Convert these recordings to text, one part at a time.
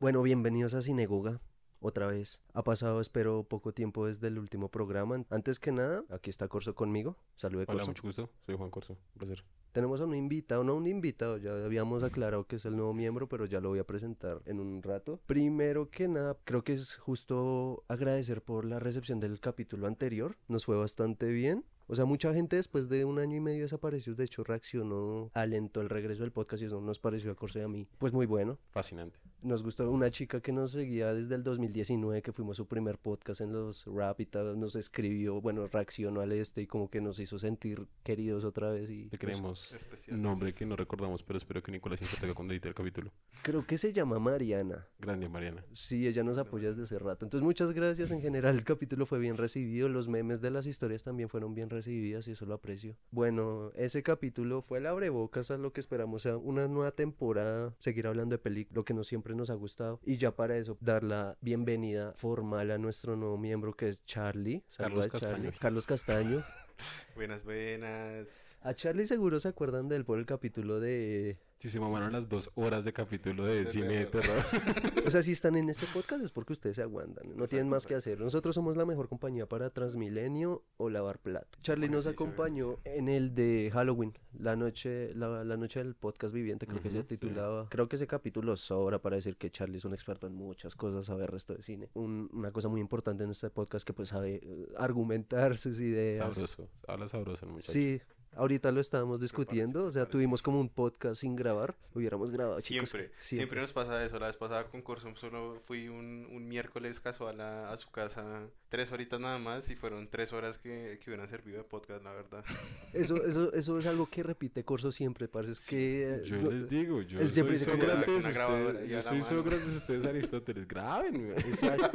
Bueno, bienvenidos a Cinegoga. Otra vez. Ha pasado, espero, poco tiempo desde el último programa. Antes que nada, aquí está Corso conmigo. Salude, Hola, Corso. mucho gusto. Soy Juan Corso. Un placer. Tenemos a un invitado, no un invitado, ya habíamos aclarado que es el nuevo miembro, pero ya lo voy a presentar en un rato. Primero que nada, creo que es justo agradecer por la recepción del capítulo anterior. Nos fue bastante bien. O sea, mucha gente después de un año y medio desaparecidos, de hecho, reaccionó, alentó el regreso del podcast y eso nos pareció a Corso y a mí, pues muy bueno. Fascinante. Nos gustó una chica que nos seguía desde el 2019, que fuimos su primer podcast en los rap y tal, nos escribió, bueno, reaccionó al este y como que nos hizo sentir queridos otra vez y Te pues, queremos especiales. un nombre que no recordamos, pero espero que Nicolás se tenga cuando edite el capítulo. creo que se llama Mariana. Grande, Mariana. Sí, ella nos apoya desde hace rato. Entonces, muchas gracias. En general, el capítulo fue bien recibido. Los memes de las historias también fueron bien recibidas y eso lo aprecio. Bueno, ese capítulo fue el abrebocas a lo que esperamos. O sea, una nueva temporada, seguir hablando de películas, lo que no siempre nos ha gustado. Y ya para eso, dar la bienvenida formal a nuestro nuevo miembro que es Charlie. Carlos a Charlie. Castaño. Carlos Castaño. Buenas, buenas. A Charlie seguro se acuerdan de él por el capítulo de... Si se mamaron las dos horas de capítulo de, De cine de terror. O sea, si están en este podcast es porque ustedes se aguantan, no tienen más que hacer. Nosotros somos la mejor compañía para Transmilenio o lavar plato. Charlie nos acompañó en el de Halloween, la noche, la, la noche del podcast viviente, creo que se sí. titulaba. Creo que ese capítulo sobra para decir que Charlie es un experto en muchas cosas, sabe el resto de cine. Un- una cosa muy importante en este podcast que pues sabe eh, argumentar sus ideas. sabroso. Habla sabroso el muchacho. Sí, ahorita lo estábamos discutiendo, o sea, parece. tuvimos como un podcast sin grabar, hubiéramos grabado, chicos. Siempre, siempre nos pasa eso. La vez pasada con Corso solo fui un, un miércoles casual a, a su casa, tres horitas nada más, y fueron tres horas que, que hubieran servido de podcast, la verdad. Eso, eso, eso es algo que repite Corso siempre, parce. Es que. eh, Yo no- les digo, yo soy Sócrates, y yo soy. Sócrates, ustedes Aristóteles. Graben, güey. Exacto.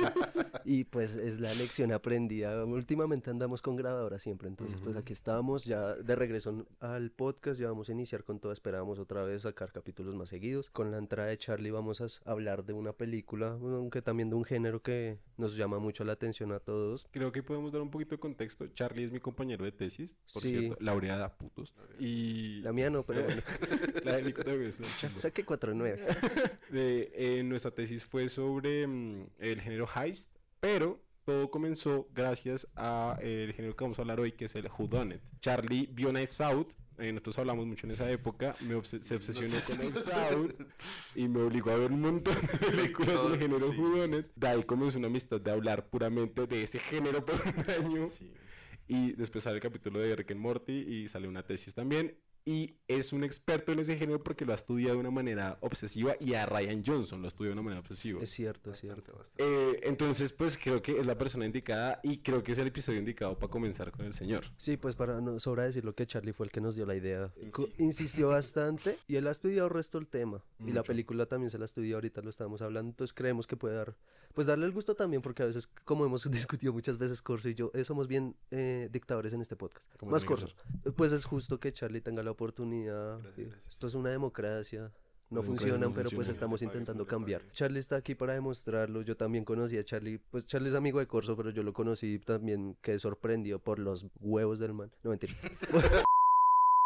Y pues es la lección aprendida. Últimamente andamos con grabadora siempre. Entonces, pues Ujú. aquí estamos ya de regreso al podcast. Ya vamos a iniciar con todo. Esperamos otra vez sacar capítulos más seguidos. Con la entrada de Charlie vamos a hablar de una película, aunque también de un género que nos llama mucho la atención a todos. Creo que podemos dar un poquito de contexto. Charlie es mi compañero de tesis, por Sí. cierto. Laureada, putos. Y La mía no, pero bueno. la de Nico también es una. Saque 4-9. Eh, eh, nuestra tesis fue sobre mm, el género heist, pero todo comenzó gracias a eh, el género que vamos a hablar hoy, que es el whodunit. Charlie vio Knives Out. eh, nosotros hablamos mucho en esa época, me se obsesionó con Knives Out y me obligó a ver un montón de películas del género sí. whodunit. De ahí comenzó una amistad de hablar puramente de ese género por un año. Sí. Y después sale el capítulo de Rick and Morty y sale una tesis también. Y es un experto en ese género porque lo ha estudiado de una manera obsesiva y a Ryan Johnson lo ha estudiado de una manera obsesiva. Es cierto, es Bastante, cierto. bastante. Eh, entonces, pues creo que es la persona indicada y creo que es el episodio indicado para comenzar con el señor. Sí, pues para no sobra decirlo que Charlie fue el que nos dio la idea. Co-. Insistió bastante y él ha estudiado el resto del tema. Y la Mucho. película también se la estudió, ahorita lo estábamos hablando, entonces creemos que puede dar, pues darle el gusto también, porque a veces, como hemos discutido muchas veces Corso y yo, eh, somos bien eh, dictadores en este podcast. Más Corsos. Pues es justo que Charlie tenga la oportunidad. Gracias, eh, gracias. Esto es una democracia. No funcionan, no pero pues estamos intentando cambiar. Charlie está aquí para demostrarlo. Yo también conocí a Charlie. Pues Charlie es amigo de Corso, pero yo lo conocí también quedé sorprendido por los huevos del man. No, mentira.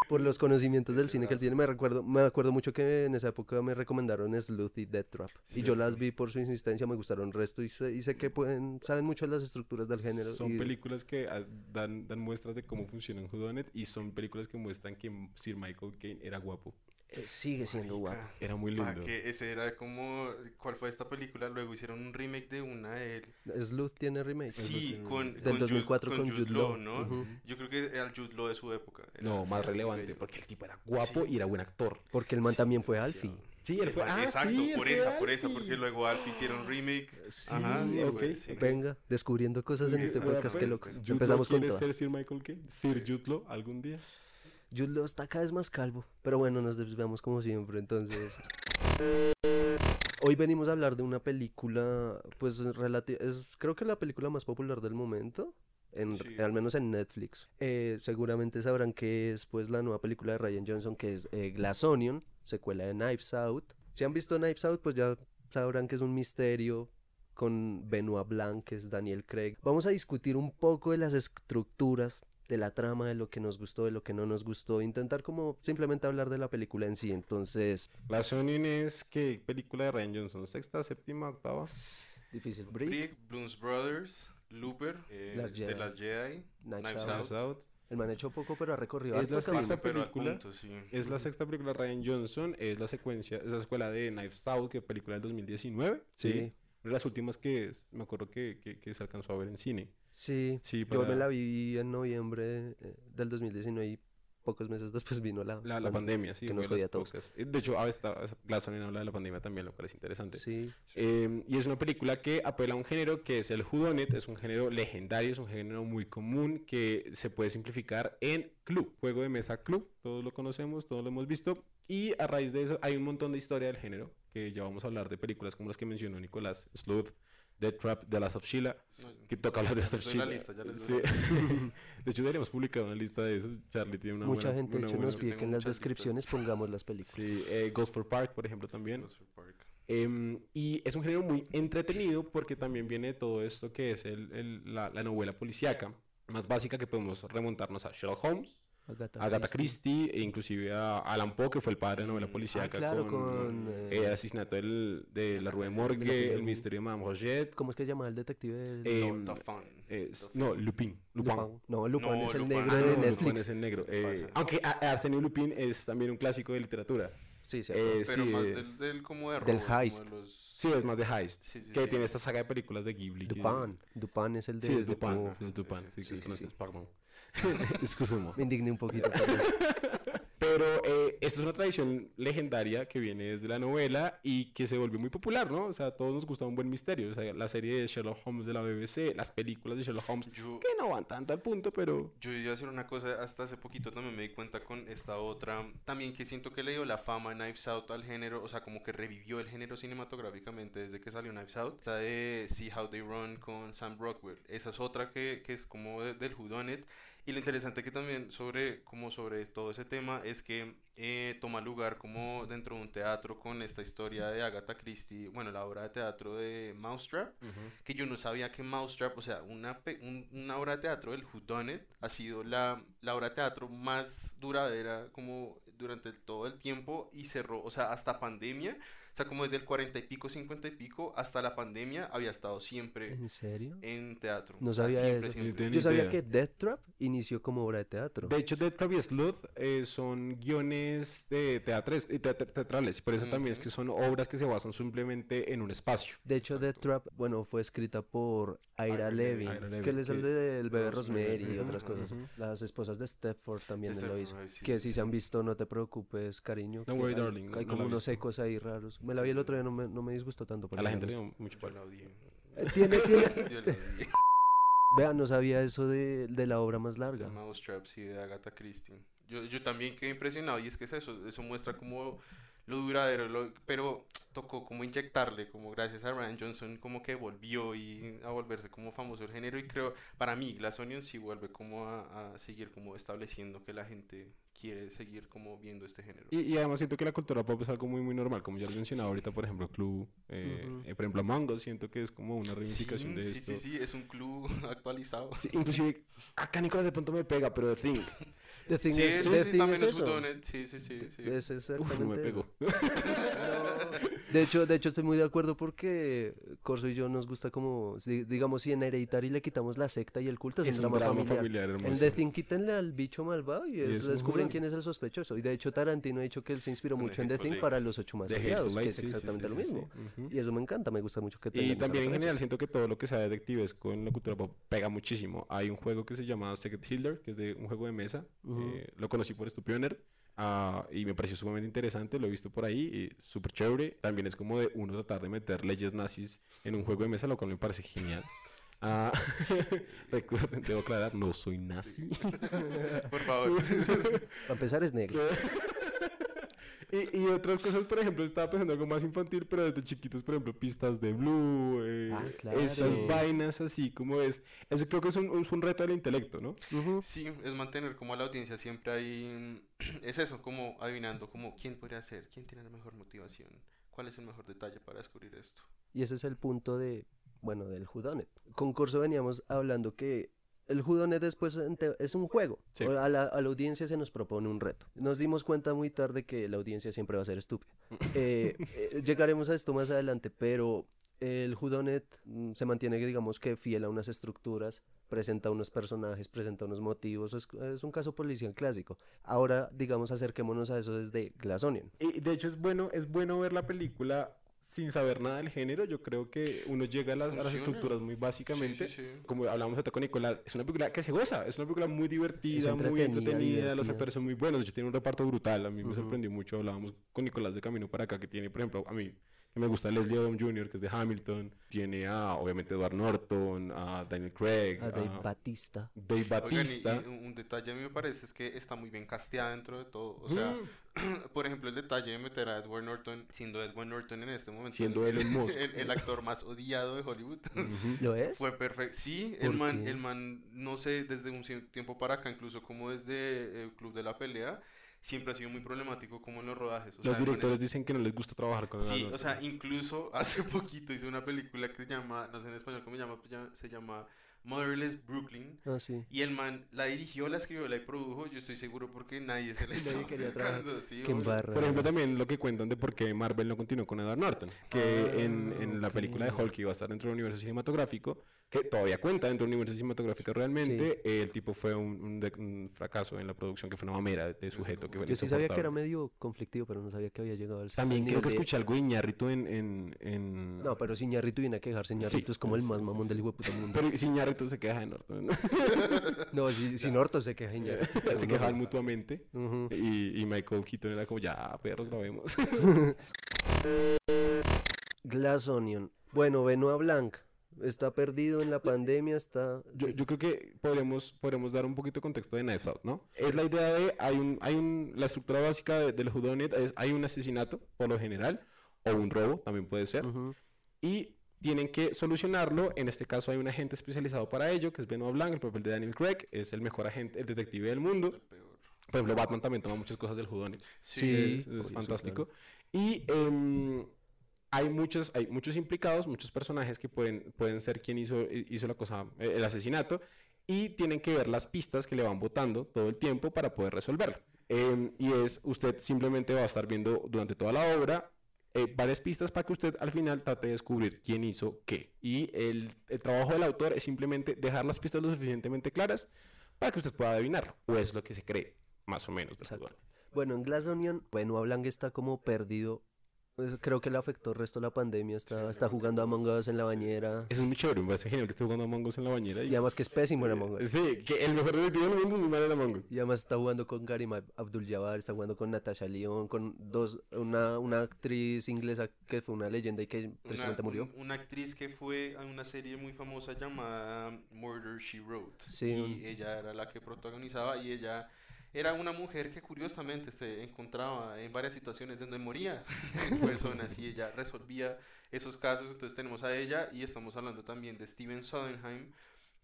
por los conocimientos del cine que él tiene. Me recuerdo, me acuerdo mucho que en esa época me recomendaron Sleuth y Death Trap. Y yo las vi por su insistencia, me gustaron resto y sé, y sé que pueden, saben mucho de las estructuras del género. Son y- películas que ah, dan, dan muestras de cómo funciona un whodunit y son películas que muestran que Sir Michael Caine era guapo. Eh, sigue siendo guapo. Marica, Era muy lindo. que ese era como, ¿cuál fue esta película? Luego hicieron un remake de una de él. Sleuth tiene remake. Sí, tiene con, remake. Del con 2004 Jude- con Jude Law, ¿no? ujú. Yo creo que era el Jude Law de su época. Era No, más relevante, bello. porque el tipo era guapo Sí. y era buen actor. Porque el man también fue Alfie. Sí, él fue. Ah, Exacto, sí, por esa, por esa, Alfie. porque luego Alfie hicieron remake. Sí, Ajá, y ok, fue- sí. Venga, descubriendo cosas en este podcast, qué pues, loco. Jude Empezamos con quiere todo. ser Sir Michael Caine? Sir Jude Law algún día. Jude Law está cada vez más calvo. Pero bueno, nos desviamos como siempre, entonces. Hoy venimos a hablar de una película, pues es creo que la película más popular del momento, en, Sí. al menos en Netflix. Eh, seguramente sabrán que es pues la nueva película de Ryan Johnson que es eh, Glass Onion, secuela de Knives Out. Si han visto Knives Out, pues ya sabrán que es un misterio con Benoit Blanc, que es Daniel Craig. Vamos a discutir un poco de las estructuras de la trama, de lo que nos gustó, de lo que no nos gustó, intentar como simplemente hablar de la película en sí. Entonces, La Sonic es que película de Ryan Johnson, sexta, séptima, octava. difícil. Brick, Brick, Blues Brothers, Looper, eh, Las de Jedi. las Jedi, Knives Knives Out. Out. El man hecho poco, pero ha recorrido Es la sexta película. punto, sí. Es la sexta película de Ryan Johnson, es la secuencia, es la secuela de Knives Out, que película del 2019. Sí. De las últimas que me acuerdo que, que, que se alcanzó a ver en cine. Sí, Sí, yo me para- la vi en noviembre eh, del 2019 y pocos meses después vino la, La, la pan- pandemia, sí. que nos jodía a todos. pocas. De hecho, ah, habla de la pandemia también, lo cual es interesante. Sí, Eh, y es una película que apela a un género que es el whodunit, es un género legendario, es un género muy común que se puede simplificar en club, juego de mesa club, todos lo conocemos, todos lo hemos visto, y a raíz de eso hay un montón de historia del género, que ya vamos a hablar de películas como las que mencionó Nicolás, Sleuth, Dead Trap, The Last of Sheila, No, que toca hablar de Last of Sheila. lista, ya les Sí. de hecho, deberíamos publicar una lista de esos, Charlie tiene una mucha buena- gente de hecho buena- nos pide que en las muchas listas. descripciones pongamos las películas. Sí, eh, Ghost for Park, por ejemplo, también. Jurassic Park. Em, y es un género muy entretenido porque también viene de todo esto que es el, el- la, la novela policíaca más básica que podemos remontarnos a Sherlock Holmes, Agatha, Agatha Christie e inclusive a Alan Poe que fue el padre de la novela ah, policíaca claro, con, con, eh, eh, el asesinato del- de la Rue de Morgue, el misterio de Madame Roget. ¿Cómo es que se llama el detective del Eh, No, Dauphin. no, Lupin. Lupin. Lupin? No, Lupin No, es el Lupin. negro Ah, de no, Lupin Netflix. es el negro. eh, aunque Arsenio Lupin es también un clásico de literatura. Sí, sí. Eh, Pero sí, más es- del, del como de Del robo, como de heist. los- Sí, es más de Heist. Sí, sí, que sí. tiene esta saga de películas de Ghibli. que- Dupin. Dupin es el de... Sí, es Dupin. Sí, es Dupin. Sí, Sí, que es francés, perdón. Excusez-moi. Me indigné un poquito. Pero eh, esto es una tradición legendaria que viene desde la novela y que se volvió muy popular, ¿no? O sea, a todos nos gusta un buen misterio. O sea, la serie de Sherlock Holmes de la BBC, las películas de Sherlock Holmes, Yo, que no van tanto al punto, pero... yo iba a decir una cosa, hasta hace poquito también me di cuenta con esta otra, también que siento que le dio la fama a Knives Out al género, o sea, como que revivió el género cinematográficamente desde que salió Knives Out. Esta de See How They Run con Sam Rockwell, esa es otra que, que es como de- del Whodunit. Y lo interesante que también sobre, como sobre todo ese tema es que eh, toma lugar como dentro de un teatro con esta historia de Agatha Christie, bueno, la obra de teatro de Mousetrap, que yo no sabía que Mousetrap, o sea, una, un- una obra de teatro del Whodunit ha sido la, la obra de teatro más duradera como durante todo el tiempo y cerró, o sea, hasta pandemia, sea, como desde el 40 y pico, 50 y pico, hasta la pandemia había estado siempre ¿En serio? en teatro. No sabía siempre, eso. siempre. Yo sabía idea. que Death Trap inició como obra de teatro. De hecho, Dead Trap y Sleuth eh, son guiones de teatres, eh, teat- teatrales. Por eso también es que son obras que se basan simplemente en un espacio. De hecho, Death Trap, bueno, fue escrita por Ira Ira Levin, Levin. Que el Levin, del bebé Rosemary, y otras cosas. ujú. Las esposas de Stepford también lo Stepford, hizo. ay, sí, que sí, si se han visto, no te preocupes, cariño. Que worry, hay, darling, no- Hay no como unos ecos ahí raros. Me la vi el otro día, no me, no me disgustó tanto. pero A la gente le dio mucho palo. la odié. Eh, Tiene, tiene... Yo la odié. Vean, no sabía eso de, de la obra más larga. Mousetrap, sí, de Agatha Christie. Yo, yo también quedé impresionado y es que es eso, eso muestra como lo duradero, lo- pero tocó como inyectarle, como gracias a Ryan Johnson, como que volvió y a volverse como famoso el género y creo, para mí, Glass Onion sí vuelve como a, a seguir como estableciendo que la gente quiere seguir como viendo este género. Y, y además siento que la cultura pop es algo muy muy normal, como ya lo mencionaba ahorita, por ejemplo, Clue, eh, Ujú. eh, por ejemplo, Us, siento que es como una reivindicación sí, de sí, esto. sí, sí, es un club actualizado. Sí, inclusive, acá Nicolás de pronto me pega, pero The Thing, The Thing sí, es, The sí, Thing también es es eso. whodunit, sí, sí, sí, sí. Es uf, exactamente me eso. pegó. De hecho, de hecho estoy muy de acuerdo porque Corso y yo nos gusta como, digamos, si en Hereditary le quitamos la secta y el culto, es, Es un drama, drama familiar. familiar En. The Thing quítenle al bicho malvado y, es- descubren quién es el sospechoso. Y de hecho Tarantino ha dicho que él se inspiró mucho en The Thing para los ocho más odiados, que es exactamente sí, lo sí, mismo. Y eso me encanta, me gusta mucho que tengan Y también en general siento que todo lo que sea detectivesco en la cultura pop pega muchísimo. Hay un juego que se llama Secret Hitler, que es de un juego de mesa. Eh, lo conocí por Stupioner ah, y me pareció sumamente interesante. Lo he visto por ahí súper chévere. También es como de uno tratar de meter leyes nazis en un juego de mesa, lo cual me parece genial. Ah, recuerden, debo aclarar, no soy nazi. Por favor. Para empezar es negro. Y, y otras cosas, por ejemplo, estaba pensando algo más infantil, pero desde chiquitos, por ejemplo, pistas de Blue, eh, Ah, claro. estas vainas así como es. Eso creo que es un, es un reto del intelecto, ¿no? Sí, es mantener como a la audiencia siempre ahí. Es eso, como adivinando, como quién podría ser, quién tiene la mejor motivación, cuál es el mejor detalle para descubrir esto. Y ese es el punto de, bueno, del Whodunit. Con Corso veníamos hablando que el Judonet después es un juego. Sí. A, la, a la audiencia se nos propone un reto. Nos dimos cuenta muy tarde que la audiencia siempre va a ser estúpida. Eh, eh, llegaremos a esto más adelante, pero el Judonet mm, se mantiene, digamos que fiel a unas estructuras, presenta unos personajes, presenta unos motivos, es, es un caso policial clásico. Ahora, digamos, acerquémonos a eso desde Glass Onion. Y de hecho es bueno, es bueno ver la película sin saber nada del género. Yo creo que uno llega a las, a las Funciona. estructuras muy básicamente. Sí, sí, sí. Como hablamos ahorita con Nicolás, es una película que se goza, es una película muy divertida, muy entretenida, entretenida, los divertida. actores son muy buenos, de hecho tiene un reparto brutal, a mí me sorprendió mucho, hablábamos con Nicolás de Camino para acá, que tiene, por ejemplo, a mí que me gusta Leslie Odom Jr., que es de Hamilton, tiene a, obviamente, Edward Norton, a Daniel Craig, A Dave a Batista. Dave Oigan, y- Batista. y un detalle a mí me parece es que está muy bien casteada dentro de todo. O sea, Mm. por ejemplo, el detalle de meter a Edward Norton, siendo Edward Norton en este momento Siendo el, Elon Musk. el- el actor más odiado de Hollywood. ¿Lo es? Fue perfecto. Sí, ¿Por el man, qué? el man, no sé, desde un tiempo para acá, incluso como desde el Club de la Pelea, siempre ha sido muy problemático como en los rodajes. O sea, Los el es- directores dicen que no les gusta trabajar con Sí, Edward o sea, incluso hace poquito hizo una película que se llama, no sé en español cómo se llama, pues ya- se llama Motherless Brooklyn. Ah, sí. Y el man la dirigió, la escribió, la produjo, yo estoy seguro porque nadie se la Nadie estaba quería trabajar. sacando, sí, Qué embarra. Por ejemplo, también lo que cuentan de por qué Marvel no continuó con Edward Norton, que Ah, en, en la película de. Hulk iba a estar dentro del universo cinematográfico, que todavía cuenta dentro del universo cinematográfico realmente, el tipo fue un, un un fracaso en la producción, que fue una mamera de sujeto que Yo sí sabía que era medio conflictivo, pero no sabía que había llegado al También creo que de- escuché algo de Iñárritu en... en, en- No, pero sin Ñarrito viene a quejarse. Ñarrito Sí, es como el sí, más sí, mamón sí. del hijo de puta mundo. Pero sin Iñárritu se queja de Norton. No, si, sin Orto se queja se quejaban mutuamente. Ujú. Y, y Michael Keaton era como, ya, perros, lo vemos. Glass Onion. Bueno, Benoit Blanc. Está perdido en la pandemia, está... Yo, yo creo que podríamos, podríamos dar un poquito de contexto de Knives Out, ¿no? Es la idea de, hay un, hay un, la estructura básica de- del Whodunit es, hay un asesinato, por lo general, o un robo, también puede ser, Ujú. y tienen que solucionarlo, en este caso hay un agente especializado para ello, que es Benoit Blanc, el papel de Daniel Craig, es el mejor agente, el detective del mundo, El peor. por ejemplo, Batman también toma muchas cosas del Whodunit, Sí, es, es sí, fantástico, y em, hay muchos, hay muchos implicados, muchos personajes que pueden, pueden ser quien hizo, hizo la cosa, eh, el asesinato, y tienen que ver las pistas que le van botando todo el tiempo para poder resolverlo. Em, y es, usted simplemente va a estar viendo durante toda la obra eh, varias pistas para que usted al final trate de descubrir quién hizo qué. Y el, trabajo del autor es simplemente dejar las pistas lo suficientemente claras para que usted pueda adivinarlo. O es lo que se cree, más o menos. del Exacto. Bueno, en Glass Onion, Benoit Blanc está como perdido. Pues, creo que le afectó el resto de la pandemia. Está, está jugando a Among Us en la bañera. Eso es muy chévere, me parece genial que esté jugando Among Us en la bañera. Y además que es pésimo en Among Us. Sí, que el mejor detective del mundo es mi madre de Among Us. Y además está jugando con Karim Ab- Abdul-Jabbar, está jugando con Natasha Lyonne, con dos, una, una actriz inglesa que fue una leyenda y que precisamente Una, murió. un- una actriz que fue a una serie muy famosa llamada Murder She Wrote. Sí, Y ella era la que protagonizaba y ella era una mujer que curiosamente se encontraba en varias situaciones donde moría personas y ella resolvía esos casos. Entonces tenemos a ella y estamos hablando también de Steven Sondheim.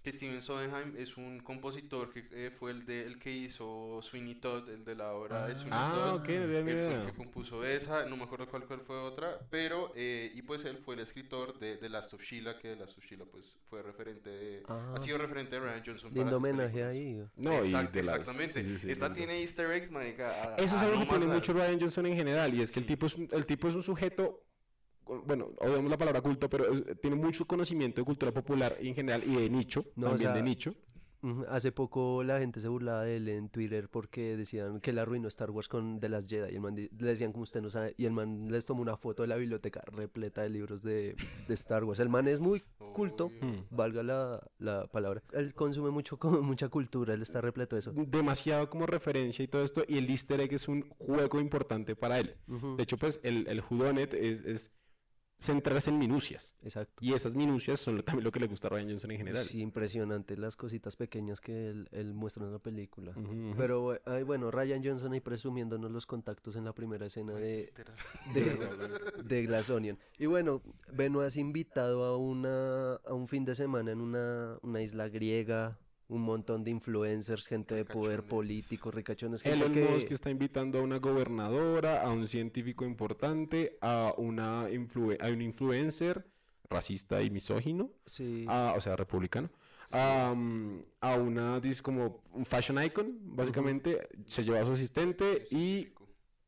Que Steven Sondheim es un compositor que eh, fue el, de, el que hizo Sweeney Todd, el de la obra de Sweeney Ah, Todd. ok, no tenía Él ni fue el que compuso esa, no me acuerdo cuál, cuál fue otra, pero, eh, y pues él fue el escritor de The Last of Sheila, que The Last of Sheila pues fue referente de, Ah. ha sido referente de Ryan Johnson Lindo homenaje ahí. No, y Exact- de las- exactamente. sí, sí, Esta lindo. tiene easter eggs, marica. a- Eso es algo no que pone más mucho. Ryan Johnson en general, y es que el tipo es un, el tipo es un sujeto, bueno, odiamos la palabra culto, pero eh, tiene mucho conocimiento de cultura popular y en general y de nicho, No, o también sea, de nicho. Hace poco la gente se burlaba de él en Twitter porque decían que la arruinó Star Wars con de las Jedi. Y el man le decían como usted no sabe. Y el man les tomó una foto de la biblioteca repleta de libros de, de Star Wars. El man es muy culto, Obvio. Hmm. valga la, la palabra. Él consume mucho, mucha cultura, él está repleto de eso. Demasiado como referencia y todo esto, y el easter egg es un juego importante para él. De hecho, pues el, el es, es centrarse en minucias. Exacto. Y esas minucias son lo- también lo que le gusta a Ryan Johnson en general. Sí, impresionante las cositas pequeñas que él, él muestra en la película. Pero, ay, bueno, Ryan Johnson ahí presumiéndonos los contactos en la primera escena de, de, de Glass Onion. Y bueno, Benoit es invitado a, una, a un fin de semana en una, una isla griega, un montón de influencers, gente de poder político, ricachones, gente Elon que... Musk está invitando a una gobernadora, a un científico importante, a, una influe- a un influencer racista y misógino, Sí, a- o sea, republicano, a una, dis- como un fashion icon, básicamente, se lleva a su asistente y,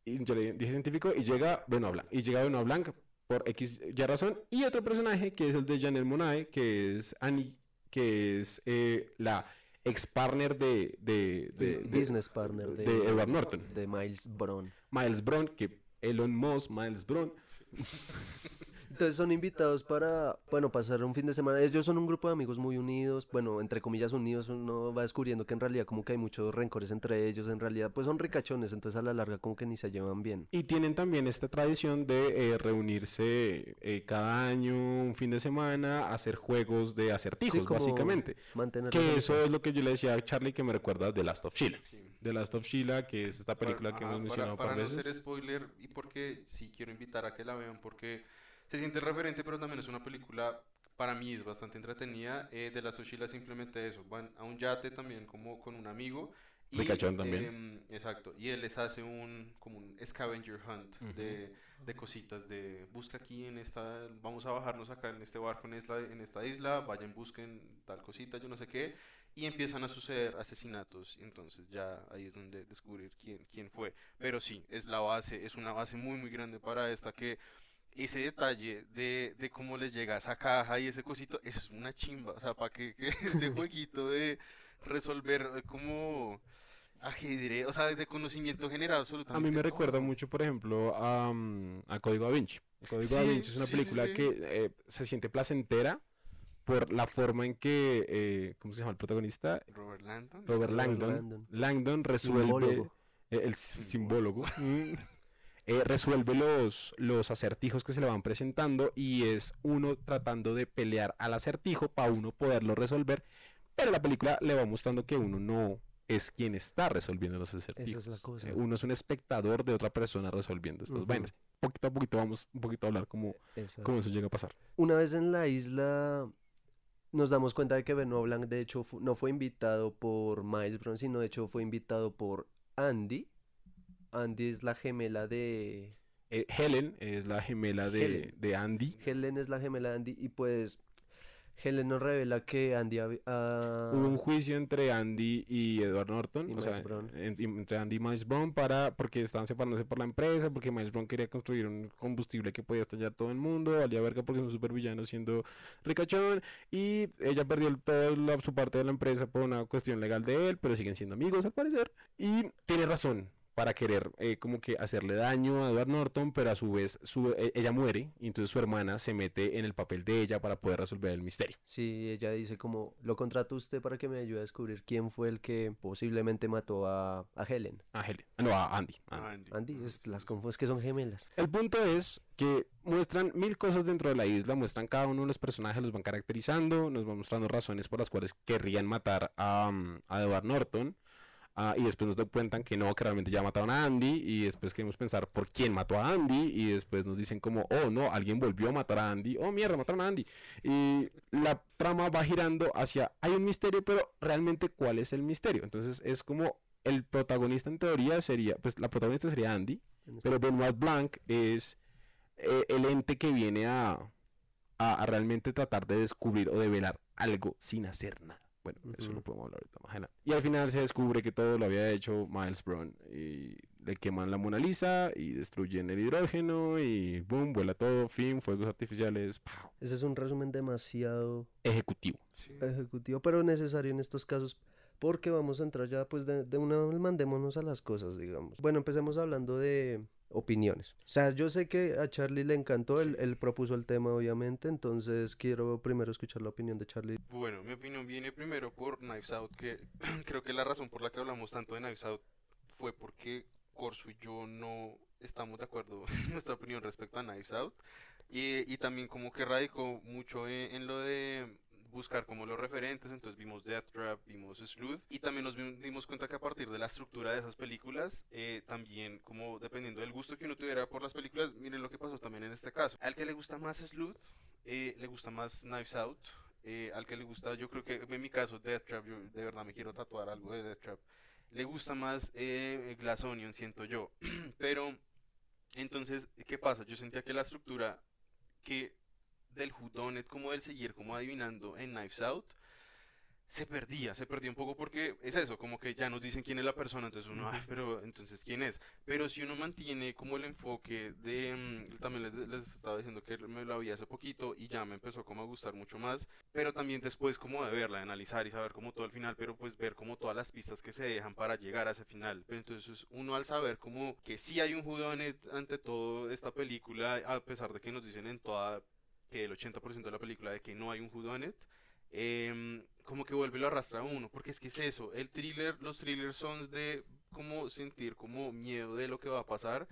y yo le dije científico y llega Benoit Blanc, y llega Benoit Blanc por X ya razón, y otro personaje que es el de Janelle Monáe, que es Annie, que es eh, la ex partner de, de, de- de- Business partner de, de Edward Norton. de Miles Brown. Miles Brown, que Elon Musk, Miles Brown, Entonces son invitados para, bueno, pasar un fin de semana. Ellos son un grupo de amigos muy unidos, bueno, entre comillas unidos, uno va descubriendo que en realidad como que hay muchos rencores entre ellos, en realidad pues son ricachones, entonces a la larga como que ni se llevan bien. Y tienen también esta tradición de eh, reunirse eh, cada año, un fin de semana, a hacer juegos de acertijos, Sí, básicamente. Mantener Que eso es lo que yo le decía a Charlie que me recuerda de Last of Sheila. The Last of Sheila, que es esta película que Ajá, hemos mencionado para, par para no veces. ser spoiler y porque sí quiero invitar a que la vean porque se siente referente pero también es una película para mí es bastante entretenida. Eh, de la Soshila simplemente eso van a un yate también como con un amigo y, Ricachón también. em, exacto y él les hace un como un scavenger hunt de, de cositas de busca aquí en esta vamos a bajarnos acá en este barco en esta, en esta isla vayan busquen tal cosita yo no sé qué y empiezan a suceder asesinatos. Entonces ya ahí es donde descubrir quién quién fue. Pero sí es la base es una base muy muy grande para esta que ese detalle de, de cómo les llega esa caja y ese cosito eso es una chimba o sea para que, que este jueguito de resolver eh, como ajedrez o sea de conocimiento general A absolutamente mí me recuerda mucho, por ejemplo, a, mm, a Código Da Vinci. Código Da Sí, Vinci es una sí, película sí. que eh, se siente placentera por la forma en que, eh, ¿cómo se llama el protagonista? Robert Landon Robert Robert Langdon. Langdon. Langdon resuelve Simbólogo. el simbólogo. eh, resuelve los, los acertijos que se le van presentando y es uno tratando de pelear al acertijo para uno poderlo resolver, pero la película le va mostrando que uno no es quien está resolviendo los acertijos. la cosa. Eh, uno es un espectador de otra persona resolviendo estas Ujú. vainas. Poquito a poquito vamos un poquito a hablar cómo, Exacto. cómo eso llega a pasar. Una vez en la isla nos damos cuenta de que Benoit Blanc de hecho fu- no fue invitado por Miles Brown, sino de hecho fue invitado por Andy. Andy es la gemela de... Eh, Helen es la gemela de, Helen. de Andy. Helen es la gemela de Andy y pues Helen nos revela que Andy ah, Hubo un juicio entre Andy y Edward Norton, Y o sea, Miles Brown. en- entre Andy y Miles Brown para porque estaban separándose por la empresa, porque Miles Brown quería construir un combustible que podía estallar todo el mundo, valía verga porque es un supervillano siendo ricachón y ella perdió el- toda la- su parte de la empresa por una cuestión legal de él, pero siguen siendo amigos al parecer y tiene razón para querer eh, como que hacerle daño a Edward Norton, pero a su vez su, e- ella muere y entonces su hermana se mete en el papel de ella para poder resolver el misterio. Sí, ella dice como, lo contrato usted para que me ayude a descubrir quién fue el que posiblemente mató a, a Helen. A Helen, no, a Andy. Andy. Andy. Andy, es, las confundo, es que son gemelas. El punto es que muestran mil cosas dentro de la isla, muestran cada uno de los personajes, los van caracterizando, nos van mostrando razones por las cuales querrían matar a, um, a Edward Norton. Ah, y después nos cuentan que no, que realmente ya mataron a Andy. Y después queremos pensar por quién mató a Andy. Y después nos dicen como, oh no, alguien volvió a matar a Andy. Oh mierda, mataron a Andy. Y la trama va girando hacia, hay un misterio, pero realmente cuál es el misterio. Entonces es como el protagonista en teoría sería, pues la protagonista sería Andy. en este- Pero Benoit Blanc es eh, el ente que viene a, a, a realmente tratar de descubrir o de velar algo sin hacer nada. Bueno, eso lo podemos hablar ahorita más adelante. Y al final se descubre que todo lo había hecho Miles Brown. Y le queman la Mona Lisa y destruyen el hidrógeno y boom, vuela todo, fin, fuegos artificiales, ¡pau! Ese es un resumen demasiado ejecutivo. Sí. ejecutivo, pero necesario en estos casos porque vamos a entrar ya pues de, de una vez mandémonos a las cosas, digamos. Bueno, empecemos hablando de opiniones. O sea, yo sé que a Charlie le encantó, él, él propuso el tema obviamente, entonces quiero primero escuchar la opinión de Charlie. Bueno, mi opinión viene primero por Knives Out, que creo que la razón por la que hablamos tanto de Knives Out fue porque Corso y yo no estamos de acuerdo en nuestra opinión respecto a Knives Out. Y, y también como que radicó mucho en, en lo de buscar como los referentes, entonces vimos Death Trap, vimos Sleuth, y también nos dimos cuenta que a partir de la estructura de esas películas, eh, también como dependiendo del gusto que uno tuviera por las películas, miren lo que pasó también en este caso. Al que le gusta más Sleuth, eh, le gusta más Knives Out, eh, al que le gusta, yo creo que en mi caso Death Trap, yo de verdad me quiero tatuar algo de Death Trap, le gusta más Glass Onion, siento yo, pero entonces, ¿qué pasa? Yo sentía que la estructura que del whodunit, como del seguir como adivinando en Knives Out, se perdía, se perdía un poco porque es eso, como que ya nos dicen quién es la persona, entonces uno, "Ay, pero entonces quién es. Pero si uno mantiene como el enfoque de, mm, también les, les estaba diciendo que me la vi hace poquito y ya me empezó como a gustar mucho más, pero también después como de verla, de analizar y saber como todo el final, pero pues ver como todas las pistas que se dejan para llegar a ese final. Pero entonces uno al saber como que sí hay un whodunit ante todo esta película, a pesar de que nos dicen en toda que el 80% de la película de que no hay un whodunit, em, como que vuelve y lo arrastra a uno, porque es que es eso, el thriller, los thrillers son de como sentir como miedo de lo que va a pasar,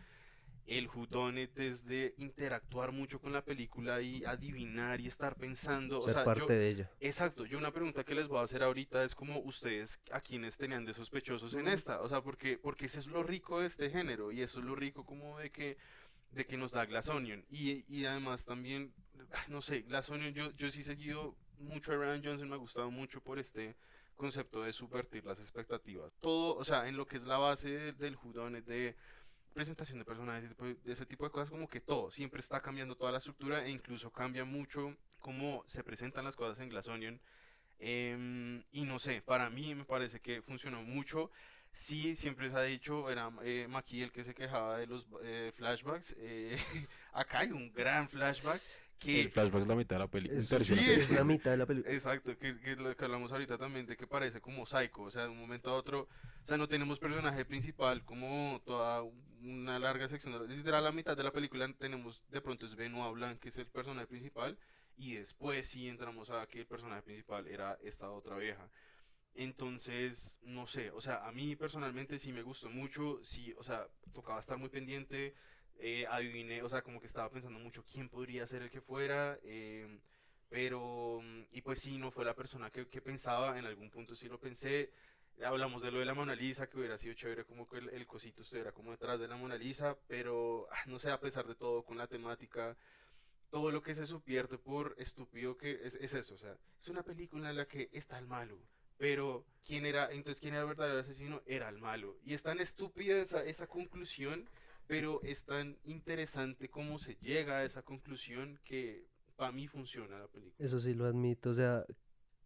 el whodunit es de interactuar mucho con la película y adivinar y estar pensando, o Ser sea, parte yo- de ella. Exacto, yo una pregunta que les voy a hacer ahorita es como ustedes a quienes tenían de sospechosos en esta, o sea, porque porque ese es lo rico de este género y eso es lo rico como de que de que nos da Glass Onion. Y, y además también no sé, Glass Onion yo yo sí he seguido mucho a Ryan Johnson, me ha gustado mucho por este concepto de subvertir las expectativas. Todo, o sea, en lo que es la base de- del whodunit de presentación de personajes, de- ese tipo de cosas, como que todo, siempre está cambiando toda la estructura e incluso cambia mucho cómo se presentan las cosas en Glass Onion. Em, y no sé, para mí me parece que funcionó mucho. Sí, siempre se ha dicho, era eh, el que se quejaba de los eh, flashbacks. eh, acá hay un gran flashback que... El flashback es la mitad de la película. Sí, es la mitad de la película. Exacto, que, que lo que hablamos ahorita también de que parece como psycho, o sea, de un momento a otro, o sea, no tenemos personaje principal como toda una larga sección, de la, literal la mitad de la película tenemos de pronto es Benoit Blanc, que es el personaje principal, y después sí entramos a que el personaje principal era esta otra vieja. Entonces, no sé, o sea, a mí personalmente sí me gustó mucho, sí, o sea, tocaba estar muy pendiente, eh, adiviné, o sea, como que estaba pensando mucho quién podría ser el que fuera, em, pero, mm, y pues sí, no fue la persona que, que pensaba, en algún punto sí lo pensé. Hablamos de lo de la Mona Lisa, que hubiera sido chévere como que el, el cosito estuviera como detrás de la Mona Lisa, pero ah, no sé, a pesar de todo, con la temática, todo lo que se subvierte por estúpido que es, es eso, o sea, es una película en la que está el malo, pero quién era, entonces quién era el verdadero asesino, era el malo. Y es tan estúpida esa, esa conclusión, pero es tan interesante cómo se llega a esa conclusión que para mí funciona la película. Eso sí lo admito, o sea,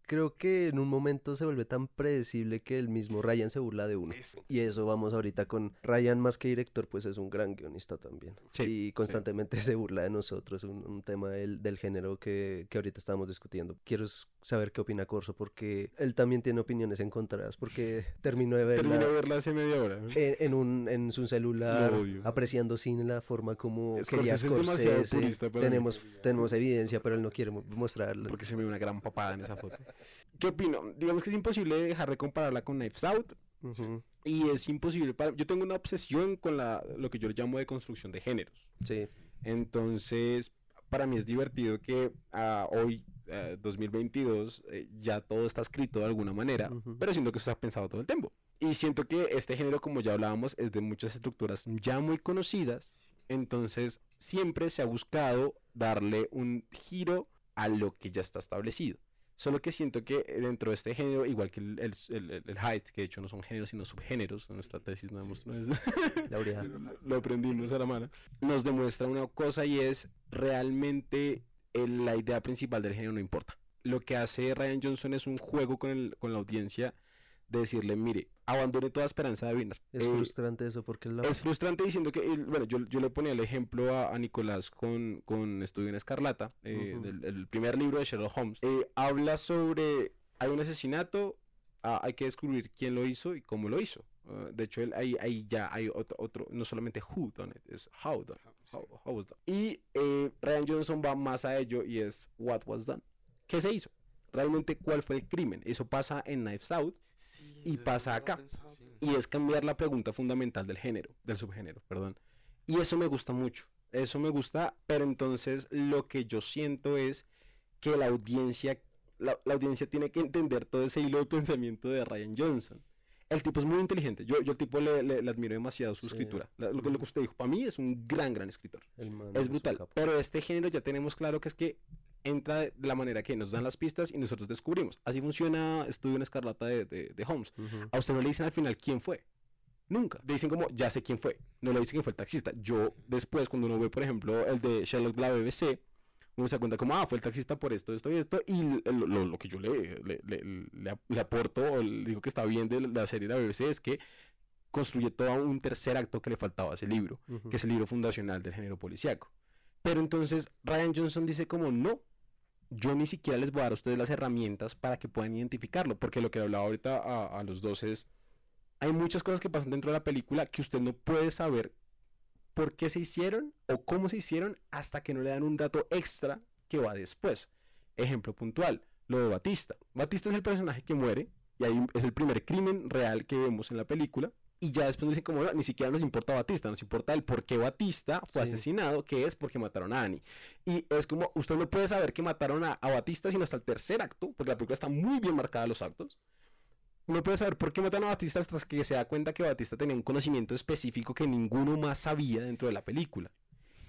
creo que en un momento se vuelve tan predecible que el mismo Ryan se burla de uno. Es- Y eso vamos ahorita con Ryan más que director, pues es un gran guionista también. Sí, y constantemente se burla de nosotros, un, un tema del, del género que, que ahorita estábamos discutiendo. Quiero saber qué opina Corso, porque él también tiene opiniones encontradas, porque terminó de verla Terminé de verla hace media hora. en, en un, en su celular, apreciando cine la forma como Scorsese quería es Scorsese. purista para mí. Tenemos, tenemos evidencia, pero él no quiere mo- mostrarla. Porque se me ve una gran papada en esa foto. ¿Qué opino? Digamos que es imposible dejar de compararla con Knives Out. Y es imposible para... Yo tengo una obsesión con la, lo que yo le llamo de construcción de géneros. Sí, Entonces, para mí es divertido que ah, hoy, ah, 2022, eh, ya todo está escrito de alguna manera, pero siento que eso está pensado todo el tiempo. Y siento que este género, como ya hablábamos, es de muchas estructuras ya muy conocidas. Entonces, siempre se ha buscado darle un giro a lo que ya está establecido. Solo que siento que dentro de este género, igual que el, el, el, height, que de hecho no son géneros sino subgéneros, en nuestra tesis no hemos- no es- la oreja. lo aprendimos a la mano, nos demuestra una cosa y es realmente la idea principal del género no importa. Lo que hace Ryan Johnson es un juego con, el- con la audiencia de decirle, mire, abandone toda esperanza de adivinar. Es Eh, frustrante eso porque la... es frustrante diciendo que, bueno, yo, yo le ponía el ejemplo a, a Nicolás con, con Estudio en Escarlata, eh, Ujú. del el primer libro de Sherlock Holmes. Eh, habla sobre, hay un asesinato, ah, hay que descubrir quién lo hizo y cómo lo hizo. Ah, de hecho, él- ahí, ahí ya hay otro, otro, no solamente who done it, es how done, how, how was done. Y eh, Ryan Johnson va más a ello y es what was done. ¿Qué se hizo? Realmente, ¿cuál fue el crimen? Eso pasa en Knives Out Y pasa acá. y es cambiar la pregunta fundamental del género, del subgénero, perdón. Y eso me gusta mucho, eso me gusta, pero entonces lo que yo siento es que la audiencia, la, la audiencia tiene que entender todo ese hilo de pensamiento de Ryan Johnson. El tipo es muy inteligente, yo, yo el tipo le, le- le admiro demasiado su Sí. escritura. La- lo, que- lo que usted dijo, para mí es un gran, gran escritor. el man Es brutal, capo. pero este género ya tenemos claro que es que entra de la manera que nos dan las pistas y nosotros descubrimos. Así funciona Estudio en Escarlata de, de, de Holmes. A usted no le dicen al final quién fue. Nunca. Le dicen como, ya sé quién fue. No le dicen quién fue el taxista. Yo, después, cuando uno ve, por ejemplo, el de Sherlock de la BBC, uno se da cuenta como, ah, fue el taxista por esto, esto y esto, y lo, lo- lo que yo le, le, le- le ap- le aporto, o le digo que está bien de la serie de la BBC, es que construye todo un tercer acto que le faltaba a ese libro, que es el libro fundacional del género policíaco. Pero entonces Ryan Johnson dice como, no, yo ni siquiera les voy a dar a ustedes las herramientas para que puedan identificarlo, porque lo que hablaba ahorita a, a los dos es, hay muchas cosas que pasan dentro de la película que usted no puede saber por qué se hicieron o cómo se hicieron hasta que no le dan un dato extra que va después. Ejemplo puntual, lo de Batista. Batista es el personaje que muere y ahí es el primer crimen real que vemos en la película. Y ya después nos dicen como "No, ni siquiera nos importa Batista, nos importa el por qué Batista fue Sí. asesinado, que es porque mataron a Annie. Y es como, usted no puede saber que mataron a, a Batista sino hasta el tercer acto, porque la película está muy bien marcada los actos. No puede saber por qué matan a Batista hasta que se da cuenta que Batista tenía un conocimiento específico que ninguno más sabía dentro de la película.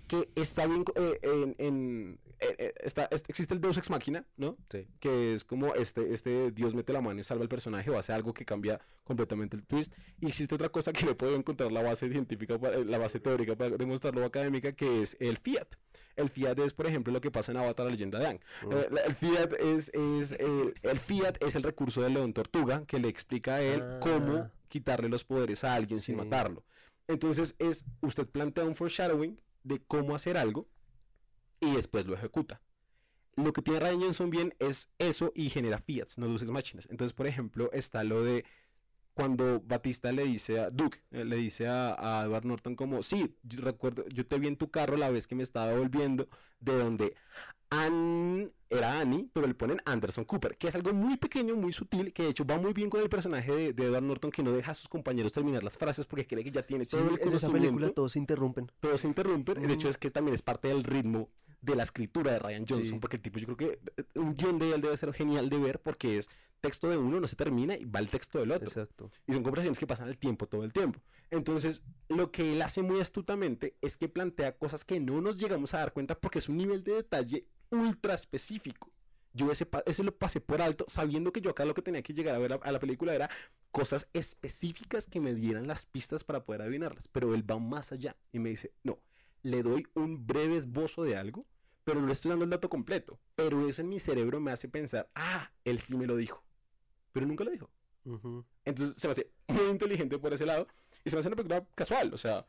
Que está bien, eh, en, en- eh, eh, está, es- existe el Deus Ex Machina, ¿no? Sí. que es como este, este Dios mete la mano y salva al personaje o hace algo que cambia completamente el twist. Y existe otra cosa que no puedo encontrar la base científica, la base teórica para demostrarlo académica, que es el fiat. El fiat es, por ejemplo, lo que pasa en Avatar, la leyenda de la- el fiat es, es el fiat es el recurso del león tortuga que le explica a él cómo Ah. quitarle los poderes a alguien sin matarlo. Entonces es, usted plantea un foreshadowing de cómo hacer algo y después lo ejecuta. Lo que tiene Ryan Johnson bien es eso y genera fiats, no luces máquinas. Entonces, por ejemplo, está lo de cuando Batista le dice a Duke, eh, le dice a, a Edward Norton como, sí, recuerdo, yo te vi en tu carro la vez que me estaba volviendo de donde Ann era Annie, pero le ponen Anderson Cooper, que es algo muy pequeño, muy sutil, que de hecho va muy bien con el personaje de, de Edward Norton, que no deja a sus compañeros terminar las frases porque cree que ya tiene Sí, todo el en esa película todos se interrumpen. todos se interrumpen. El hecho es que también es parte del ritmo de la escritura de Ryan Johnson, Sí. porque el tipo yo creo que eh, un guion de él debe ser genial de ver porque es texto de uno, no se termina y va el texto del otro. Exacto. Y son conversaciones que pasan el tiempo, todo el tiempo. Entonces, lo que él hace muy astutamente es que plantea cosas que no nos llegamos a dar cuenta porque es un nivel de detalle ultra específico. Yo ese, ese lo pasé por alto, sabiendo que yo acá lo que tenía que llegar a ver a, a la película era cosas específicas que me dieran las pistas para poder adivinarlas. Pero él va más allá y me dice, no, le doy un breve esbozo de algo, pero no le estoy dando el dato completo. Pero eso en mi cerebro me hace pensar, ah, él sí me lo dijo. Pero nunca lo dijo. Entonces se me hace muy inteligente por ese lado y se me hace una película casual, o sea,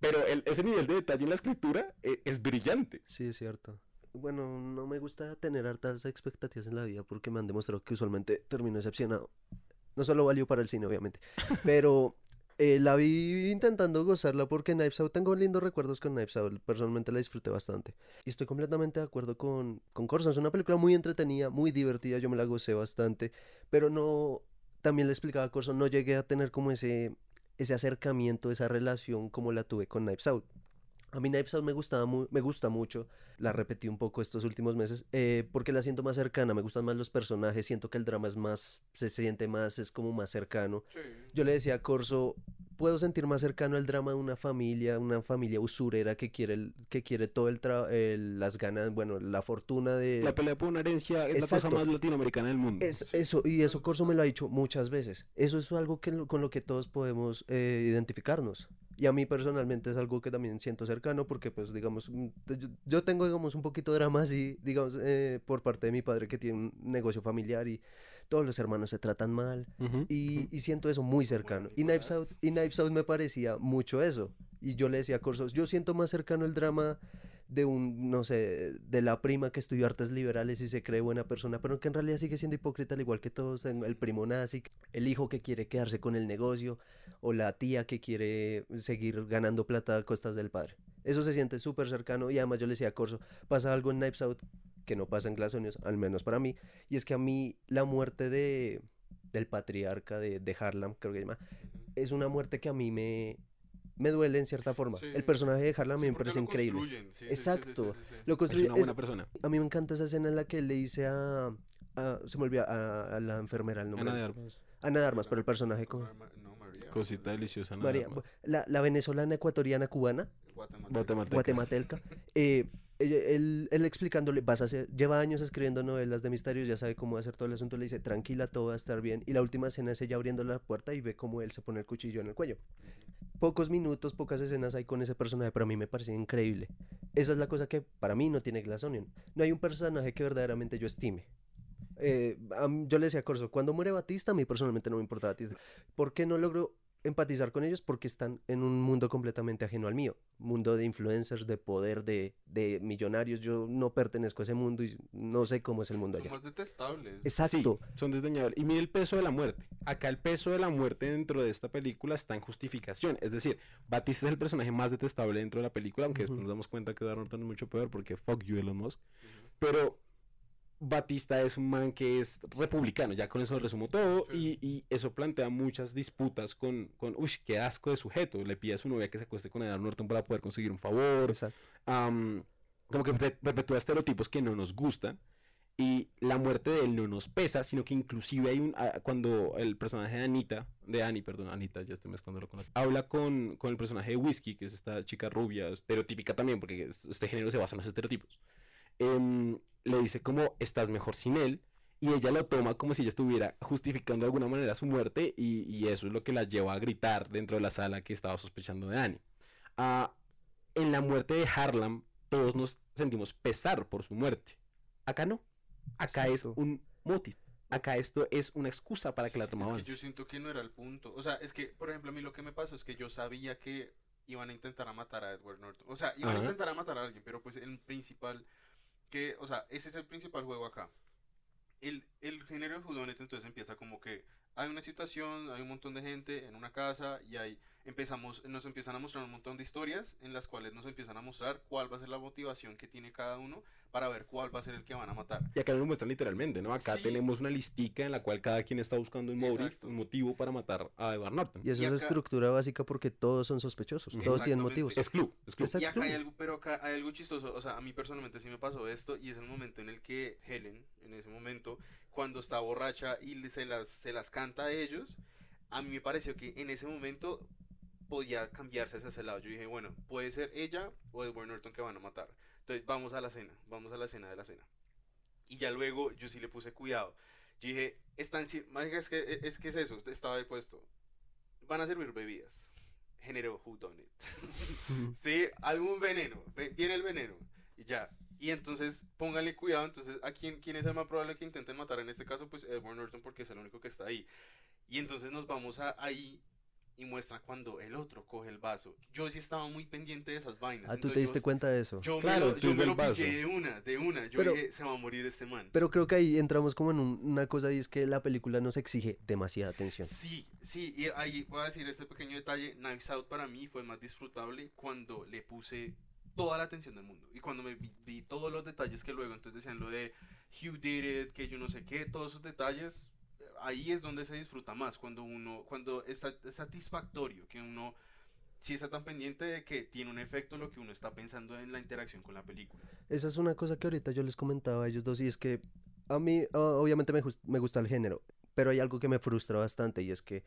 pero el- ese nivel de detalle en la escritura eh, es brillante. Sí, es cierto. Bueno, no me gusta tener hartas expectativas en la vida porque me han demostrado que usualmente termino decepcionado. No solo valió para el cine, obviamente. Pero eh, la vi intentando gozarla porque Knives Out, tengo lindos recuerdos con Knives Out. Personalmente la disfruté bastante. Y estoy completamente de acuerdo con, con Corso. Es una película muy entretenida, muy divertida. Yo me la gocé bastante. Pero no, también le explicaba a Corso, no llegué a tener como ese, ese acercamiento, esa relación como la tuve con Knives Out. A mí Knives Out me, gustaba mu- me gusta mucho, la repetí un poco estos últimos meses, eh, porque la siento más cercana, me gustan más los personajes, siento que el drama es más, se siente más, es como más cercano. Yo le decía a Corso, puedo sentir más cercano el drama de una familia, una familia usurera que quiere, el- que quiere todo el, tra- el- las ganas, bueno, la fortuna de... La pelea por una herencia es la cosa Exacto. más latinoamericana del mundo. Es- eso, y eso Corso me lo ha dicho muchas veces. Eso es algo que, con lo que todos podemos eh, identificarnos. Y a mí personalmente es algo que también siento cercano porque, pues, digamos, mm, yo, yo tengo, digamos, un poquito de drama así, digamos, eh, por parte de mi padre que tiene un negocio familiar y todos los hermanos se tratan mal. Y, y siento eso muy cercano. Y. Knives Out, y Knives Out me parecía mucho eso. Y yo le decía a Corsos, yo siento más cercano el drama de un, no sé, de la prima que estudió artes liberales y se cree buena persona, pero que en realidad sigue siendo hipócrita al igual que todos, el primo nazi, el hijo que quiere quedarse con el negocio, o la tía que quiere seguir ganando plata a costas del padre. Eso se siente súper cercano y además yo le decía a Corso, pasa algo en Knives Out que no pasa en Glass Onions, al menos para mí, y es que a mí la muerte de, del patriarca de, de Harlem, creo que se llama, es una muerte que a mí me, me duele en cierta forma. Sí. El personaje de Harlem a mí Sí, me parece lo increíble. construyen, sí, sí, sí, sí, Exacto. sí, sí, sí. Lo Es construye, una es- buena persona. a mí me encanta esa escena en la que le dice a, a- se me olvida a, a la enfermera el nombre. Ana de Armas. Ana de Armas, pero el personaje con No, María. Cosita deliciosa. Ana de María, Armas. la, la venezolana ecuatoriana cubana, Guatemalteca. guatemalteca, eh, él, él explicándole, vas a hacer, lleva años escribiendo novelas de misterios, ya sabe cómo hacer todo el asunto, le dice, tranquila, todo va a estar bien. Y la última escena es ella abriendo la puerta y ve cómo él se pone el cuchillo en el cuello. Pocos minutos, pocas escenas hay con ese personaje, pero a mí me parece increíble. Esa es la cosa que para mí no tiene Glass Onion. No hay un personaje que verdaderamente yo estime. Eh, yo le decía a Corso, cuando muere Batista, a mí personalmente no me importa Batista. ¿Por qué no logro empatizar con ellos? Porque están en un mundo completamente ajeno al mío. Mundo de influencers, de poder, de, de millonarios. Yo no pertenezco a ese mundo y no sé cómo es el mundo Son allá. más detestables. Exacto. Sí, son desdeñables. Y mire el peso de la muerte. Acá el peso de la muerte dentro de esta película está en justificación. Es decir, Batista es el personaje más detestable dentro de la película, aunque después nos damos cuenta que Norton es mucho peor porque fuck you Elon Musk. Pero Batista es un man que es republicano, ya con eso resumo todo, Sí. y, y eso plantea muchas disputas con, con, uy, qué asco de sujeto, le pide a su novia que se acueste con Edward Norton para poder conseguir un favor, como que perpe- perpetúa estereotipos que no nos gustan y la muerte de él no nos pesa, sino que inclusive hay un cuando el personaje de Anita, de Annie, perdón, Anita, ya estoy mezclándolo con habla con, con el personaje de Whiskey, que es esta chica rubia, estereotípica también, porque es- este género se basa en los estereotipos. Em, le dice como estás mejor sin él y ella lo toma como si ella estuviera justificando de alguna manera su muerte y, y eso es lo que la lleva a gritar dentro de la sala que estaba sospechando de Annie. Ah, en la muerte de Harlem todos nos sentimos pesar por su muerte. Acá no. Acá es Exacto. un motif. Acá esto es una excusa para que la trama Es que avance. yo siento que no era el punto. O sea, es que, por ejemplo, a mí lo que me pasó es que yo sabía que iban a intentar a matar a Edward Norton. O sea, iban Ajá. a intentar a matar a alguien, pero pues el principal que, o sea, ese es el principal juego acá. El, el género de Whodunit entonces empieza como que hay una situación, hay un montón de gente en una casa y ahí empezamos, nos empiezan a mostrar un montón de historias en las cuales nos empiezan a mostrar cuál va a ser la motivación que tiene cada uno para ver cuál va a ser el que van a matar. Y acá lo muestran literalmente, ¿no? Acá Sí. tenemos una listica en la cual cada quien está buscando un, motive, un motivo para matar a Edward Norton. Y eso Y es acá- estructura básica porque todos son sospechosos, todos tienen motivos. Es club, es club. Y acá hay algo, pero acá hay algo chistoso, o sea, a mí personalmente sí me pasó esto y es el momento en el que Helen, en ese momento, cuando está borracha y se las, se las canta a ellos, a mí me pareció que en ese momento podía cambiarse hacia ese lado. Yo dije, bueno, puede ser ella o Edward Norton que van a matar. Entonces vamos a la cena, vamos a la cena de la cena. Y ya luego yo sí le puse cuidado. Yo dije, están, es que, es que es eso, estaba ahí puesto. Van a servir bebidas. Género Who Done It. Sí, algún veneno, ve- viene el veneno y ya. Y entonces póngale cuidado, entonces a quién, quién es el más probable que intenten matar en este caso, pues Edward Norton porque es el único que está ahí. Y entonces nos vamos a ahí y muestra cuando el otro coge el vaso. Yo sí estaba muy pendiente de esas vainas. Ah, tú entonces te diste yo- cuenta de eso. Yo Claro, me lo, tú yo me lo vaso. pillé de una, de una. Yo Pero- dije, se va a morir este man. Pero creo que ahí entramos como en un- una cosa y es que la película nos exige demasiada atención. Sí, sí, y ahí voy a decir este pequeño detalle. Knives Out para mí fue más disfrutable cuando le puse toda la atención del mundo. Y cuando me vi, vi todos los detalles que luego entonces decían lo de Hugh did it, que yo no sé qué, todos esos detalles, ahí es donde se disfruta más. Cuando uno, cuando es, sat- es satisfactorio, que uno sí está tan pendiente de que tiene un efecto lo que uno está pensando en la interacción con la película. Esa es una cosa que ahorita yo les comentaba a ellos dos y es que a mí obviamente me, me gusta el género, pero hay algo que me frustra bastante y es que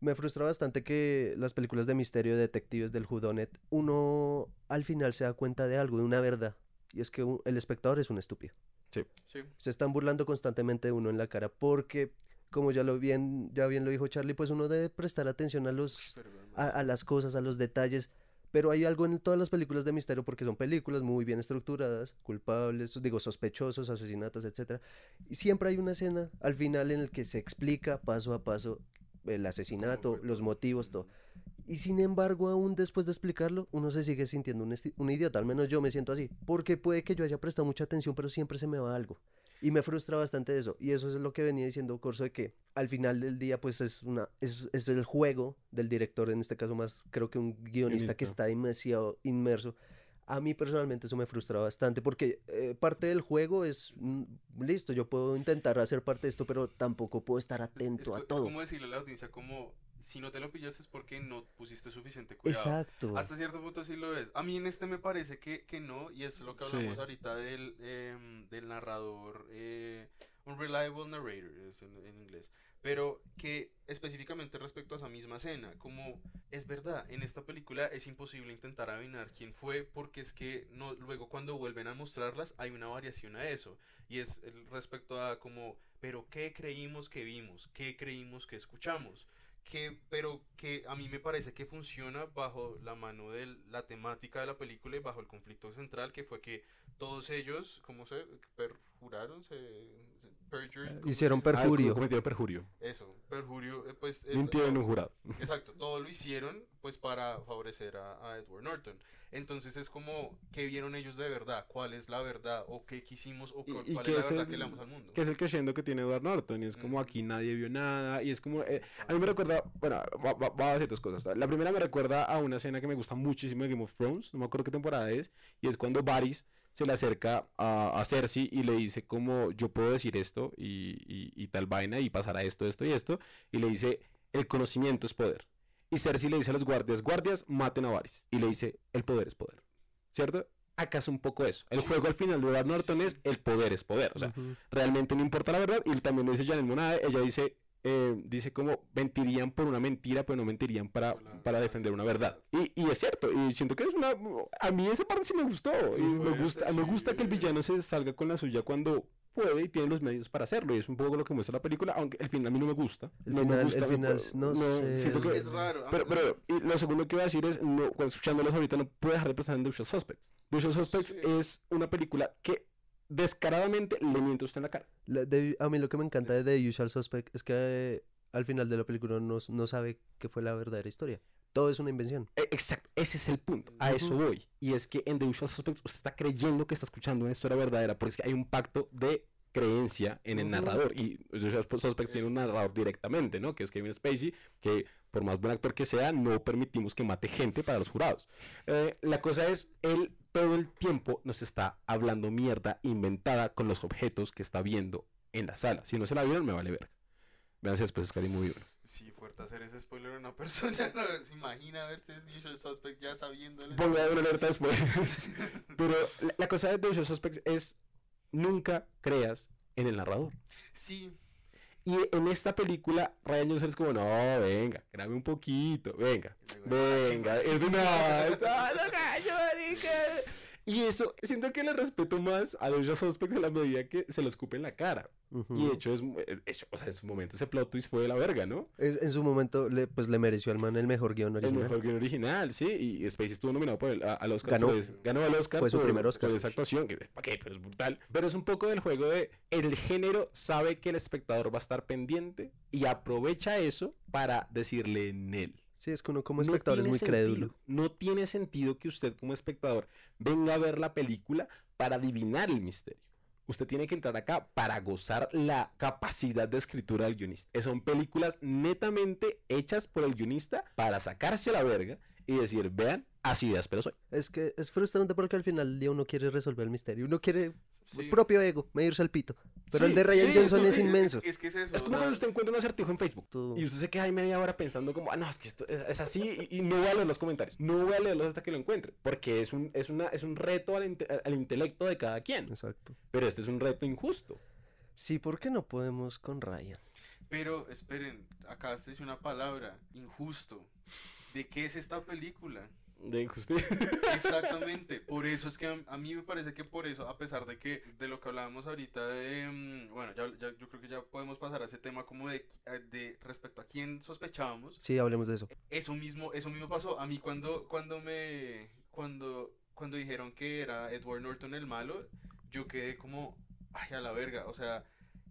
me frustra bastante que las películas de misterio de detectives del Whodunit, uno al final se da cuenta de algo, de una verdad, y es que el espectador es un estúpido. Sí. Se están burlando constantemente de uno en la cara porque, como ya lo bien, ya bien lo dijo Charlie, pues uno debe prestar atención a los a, a las cosas, a los detalles. Pero hay algo en todas las películas de misterio porque son películas muy bien estructuradas, culpables, digo, sospechosos, asesinatos, etcétera. Y siempre hay una escena al final en el que se explica paso a paso el asesinato, los motivos, todo. Y sin embargo, aún después de explicarlo, uno se sigue sintiendo un, idiota, al menos yo me siento así, porque puede que yo haya prestado mucha atención, pero siempre se me va algo. Y me frustra bastante eso. Y eso es lo que venía diciendo Corso, de que al final del día, pues es, una, es, es el juego del director, en este caso más creo que un guionista que Guionista. está demasiado inmerso. A mí personalmente eso me frustra bastante porque eh, parte del juego es, mm, listo, yo puedo intentar hacer parte de esto, pero tampoco puedo estar Es- atento es, a todo. Es como decirle a la audiencia como si no te lo pillaste es porque no pusiste suficiente cuidado. Exacto. Hasta cierto punto sí lo es. A mí en este me parece que, que no, y es lo que Sí. hablamos ahorita del, em, del narrador, eh, un reliable narrator es en, en inglés. Pero que específicamente respecto a esa misma escena, como es verdad, en esta película es imposible intentar adivinar quién fue porque es que no luego cuando vuelven a mostrarlas hay una variación a eso y es respecto a como pero qué creímos que vimos, qué creímos que escuchamos que, pero que a mí me parece que funciona bajo la mano de la temática de la película y bajo el conflicto central, que fue que todos ellos, ¿cómo se perjuraron? Se, eh, hicieron ah, perjurio. cometieron perjurio. Eso, perjurio, eh, pues... Mintieron un jurado. Exacto, todo lo hicieron pues para favorecer a, Edward Norton. Entonces es como, ¿qué vieron ellos de verdad? ¿Cuál es la verdad? ¿O qué quisimos? ¿O cuál, es la verdad que le damos al mundo? Que es el creciendo que tiene Edward Norton. Y es como, aquí nadie vio nada. Y es como, eh, a mí me recuerda, bueno, va, va, a decir dos cosas. La primera me recuerda a una escena que me gusta muchísimo de Game of Thrones. No me acuerdo qué temporada es. Y es cuando Varys se le acerca a, a, Cersei y le dice como yo puedo decir esto y, y, tal vaina y pasará esto, esto y esto. Y le dice, el conocimiento es poder. Y Cersei le dice a los guardias, guardias, maten a Varys. Y le dice, el poder es poder. ¿Cierto? Acá es un poco eso. El juego al final de Edward Norton es el poder es poder. O sea, realmente no importa la verdad. Y también lo dice Janet Monade. Ella dice, eh, dice como mentirían por una mentira, pero no mentirían para, para defender una verdad. Y, y, es cierto, y siento que es una... A mí esa parte sí me gustó. Y me gusta, me gusta que el villano se salga con la suya cuando puede y tiene los medios para hacerlo. Y es un poco lo que muestra la película, aunque el final a mí no me gusta. El no final, me gusta. El final, no, sé. es raro. Pero, pero y lo segundo que iba a decir es, no, escuchándolos ahorita, no puedo dejar de pensar en The Usual Suspects. The Usual Suspects es una película que descaradamente le miente usted en la cara. a mí lo que me encanta de The Usual Suspect es que al final de la película no, no sabe qué fue la verdadera historia. Todo es una invención. E, exacto, ese es el punto. A eso voy. Y es que en The Usual Suspects usted está creyendo que está escuchando una historia verdadera porque es que hay un pacto de creencia en el narrador. Y The Usual Suspects tiene un narrador directamente, ¿no? Que es Kevin Spacey, que por más buen actor que sea, no permitimos que mate gente para los jurados. Eh, la cosa es, él todo el tiempo nos está hablando mierda inventada con los objetos que está viendo en la sala. Si no se la vieron, me vale ver. Vean si después es cari muy bueno. Sí, fuerte hacer ese spoiler a una persona. No, se imagina verse Usual Suspects ya sabiendo. Pongo a una alerta después. Pero la, cosa de Usual Suspects es nunca creas en el narrador. Sí. Y en esta película, Ryan Johnson es como, no, venga, grabe un poquito, venga, venga, es una... Y eso, siento que le respeto más a los Suspects a la medida que se lo escupe en la cara. Y de hecho, es, o sea, en su momento ese plot twist fue de la verga, ¿no? en su momento, le, pues le mereció al man el mejor guion original. El mejor guion original, sí. Y Spacey estuvo nominado por el, al Oscar. Ganó. ganó el Oscar. Fue su primer Oscar. Por esa actuación, que, ¿para qué? Pero es brutal. Pero es un poco del juego de el género sabe que el espectador va a estar pendiente y aprovecha eso para decirle en él. Sí, es que uno como espectador es muy crédulo. No tiene sentido que usted como espectador venga a ver la película para adivinar el misterio. Usted tiene que entrar acá para gozar la capacidad de escritura del guionista. Son películas netamente hechas por el guionista para sacarse a la verga y decir, vean, así de pero soy. Es que es frustrante porque al final del día uno quiere resolver el misterio. Uno quiere propio ego, medirse al pito. Pero el de Ryan Johnson es inmenso. Es, que es, eso, es como cuando usted encuentra un acertijo en Facebook y usted se queda ahí media hora pensando como, ah, no, es que esto es, así y, no voy a leer los comentarios. No voy a leerlos hasta que lo encuentre. Porque es un, es una, es un reto al, al intelecto de cada quien. Exacto. Pero este es un reto injusto. Sí, ¿por qué no podemos con Ryan? Pero esperen, acá se dice una palabra, injusto. ¿De qué es esta película? De injusticia. Exactamente, por eso es que a, mí me parece que por eso, a pesar de que de lo que hablábamos ahorita de, mm, bueno, ya, ya, yo creo que ya podemos pasar a ese tema como de, eh, de respecto a quién sospechábamos. Sí, hablemos de eso. Eso mismo, eso mismo pasó a mí cuando, cuando me, cuando, cuando dijeron que era Edward Norton el malo, yo quedé como, ay, a la verga, o sea,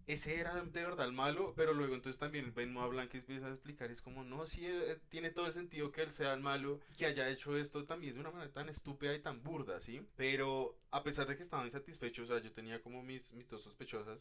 ese era de verdad el malo, pero luego entonces también Benoit Blanc empieza a explicar, es como, no, sí, eh, tiene todo el sentido que él sea el malo, que haya hecho esto también de una manera tan estúpida y tan burda, ¿sí? Pero a pesar de que estaba insatisfecho, o sea, yo tenía como mis, mis dos sospechosas,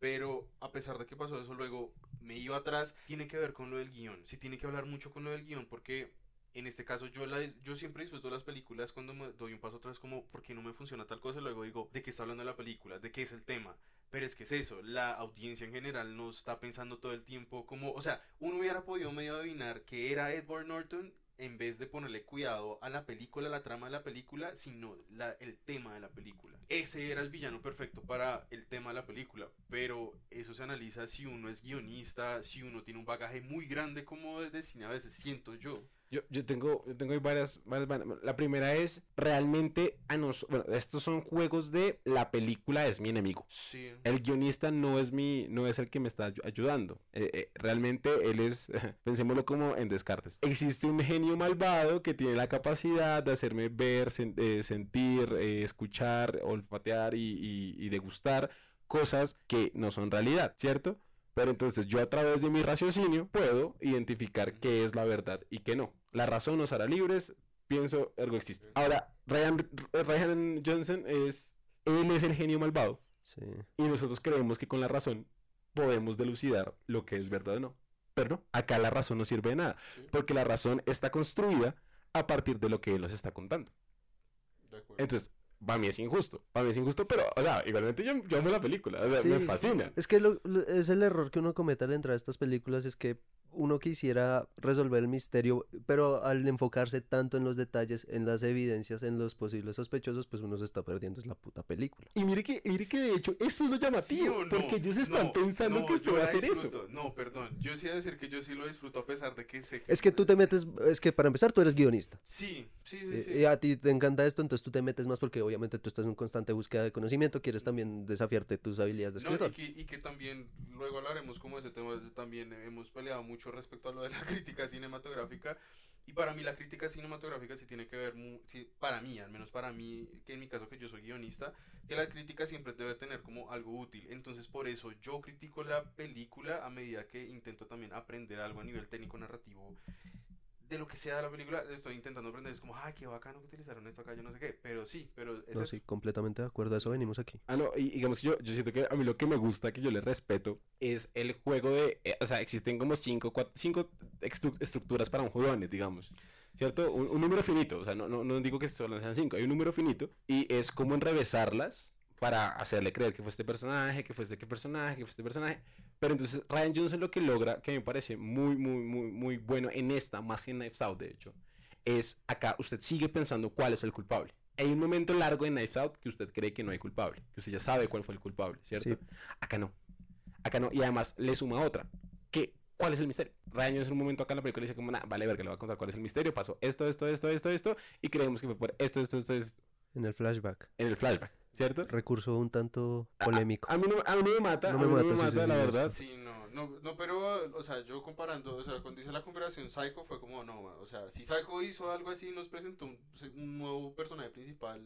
pero a pesar de que pasó eso, luego me iba atrás, tiene que ver con lo del guion, sí tiene que hablar mucho con lo del guion, porque en este caso yo la yo siempre disfruto las películas cuando me doy un paso atrás como ¿por qué no me funciona tal cosa? Luego digo, ¿de qué está hablando la película? ¿De qué es el tema? Pero es que es eso, la audiencia en general no está pensando todo el tiempo como, o sea, uno hubiera podido medio adivinar que era Edward Norton en vez de ponerle cuidado a la película, la trama de la película, sino la, el tema de la película. Ese era el villano perfecto para el tema de la película, pero eso se analiza si uno es guionista, si uno tiene un bagaje muy grande como de cine, a veces siento yo. Yo, yo tengo, yo tengo varias, varias. La primera es realmente a nos, bueno, estos son juegos de la película es mi enemigo. Sí. El guionista no es mi, no es el que me está ayu- ayudando. Eh, eh, realmente él es, pensémoslo como en Descartes. Existe un genio malvado que tiene la capacidad de hacerme ver, sen- eh, sentir, escuchar, olfatear y, y- y degustar cosas que no son realidad, ¿cierto? Pero entonces yo a través de mi raciocinio puedo identificar qué es la verdad y qué no. La razón nos hará libres, pienso, ergo existe. Ahora, Ryan, Ryan Johnson es, él es el genio malvado. Sí. Y nosotros creemos que con la razón podemos delucidar lo que es verdad o no. Pero no, acá la razón no sirve de nada. Sí. Porque la razón está construida a partir de lo que él nos está contando. De acuerdo. Entonces, para mí es injusto. Para mí es injusto, pero, o sea, igualmente yo, yo amo la película. o sea, Sí. Me fascina. Es que lo- lo- es el error que uno comete al entrar a estas películas, es que uno quisiera resolver el misterio, pero al enfocarse tanto en los detalles, en las evidencias, en los posibles sospechosos, pues uno se está perdiendo es la puta película. Y mire que, mire que de hecho, eso es lo ¿Sí llamativo. o no? porque ellos están No, pensando no, que usted va a hacer eso. No, perdón. Yo sí voy a decir que yo sí lo disfruto a pesar de que sé que... Es que tú te metes, es que para empezar tú eres guionista. Sí, sí, sí, eh, sí. Y a ti te encanta esto, entonces tú te metes más porque obviamente tú estás en constante búsqueda de conocimiento, quieres también desafiarte tus habilidades de No, y, escritor. que, y que también, luego hablaremos como ese tema, también hemos peleado mucho respecto a lo de la crítica cinematográfica. Y para mí la crítica cinematográfica sí tiene que ver, sí, para mí, al menos para mí, que en mi caso que yo soy guionista, que la crítica siempre debe tener como algo útil. Entonces por eso yo critico la película a medida que intento también aprender algo a nivel técnico narrativo. De lo que sea de la película, estoy intentando aprender. Es como, ay, qué bacano que utilizaron esto acá, yo no sé qué. Pero sí, pero es No, eso. sí, completamente de acuerdo, a eso venimos aquí. Ah, no, y digamos que yo, yo siento que a mí lo que me gusta, que yo le respeto, es el juego de. eh, o sea, existen como cinco, cuat- cinco estru- estructuras para un jugador, digamos. ¿Cierto? Un, un número finito. O sea, no, no, no digo que solo sean cinco, hay un número finito. Y es como enrevesarlas para hacerle creer que fue este personaje, que fue este personaje, que fue este personaje. Pero entonces Ryan Johnson lo que logra, que me parece muy, muy, muy, muy bueno en esta, más que en Knives Out, de hecho, es acá usted sigue pensando cuál es el culpable. Hay un momento largo en Knives Out que usted cree que no hay culpable, que usted ya sabe cuál fue el culpable, ¿cierto? Sí. Acá no. Acá no. Y además le suma otra. Que, ¿Cuál es el misterio? Ryan en un momento acá en la película dice como, nah, vale, ver que le va a contar cuál es el misterio. Pasó esto, esto, esto, esto, esto. Y creemos que fue por esto, esto, esto, esto En el flashback. en el flashback, ¿cierto? Recurso un tanto A- polémico. A mí no, a mí no me mata, No a me no mata, me sí, mata, sí, la sí, verdad. Sí, no, no, no, pero, o sea, yo comparando, o sea, cuando hice la comparación, Psycho fue como, no, o sea, si Psycho hizo algo así y nos presentó un, un nuevo personaje principal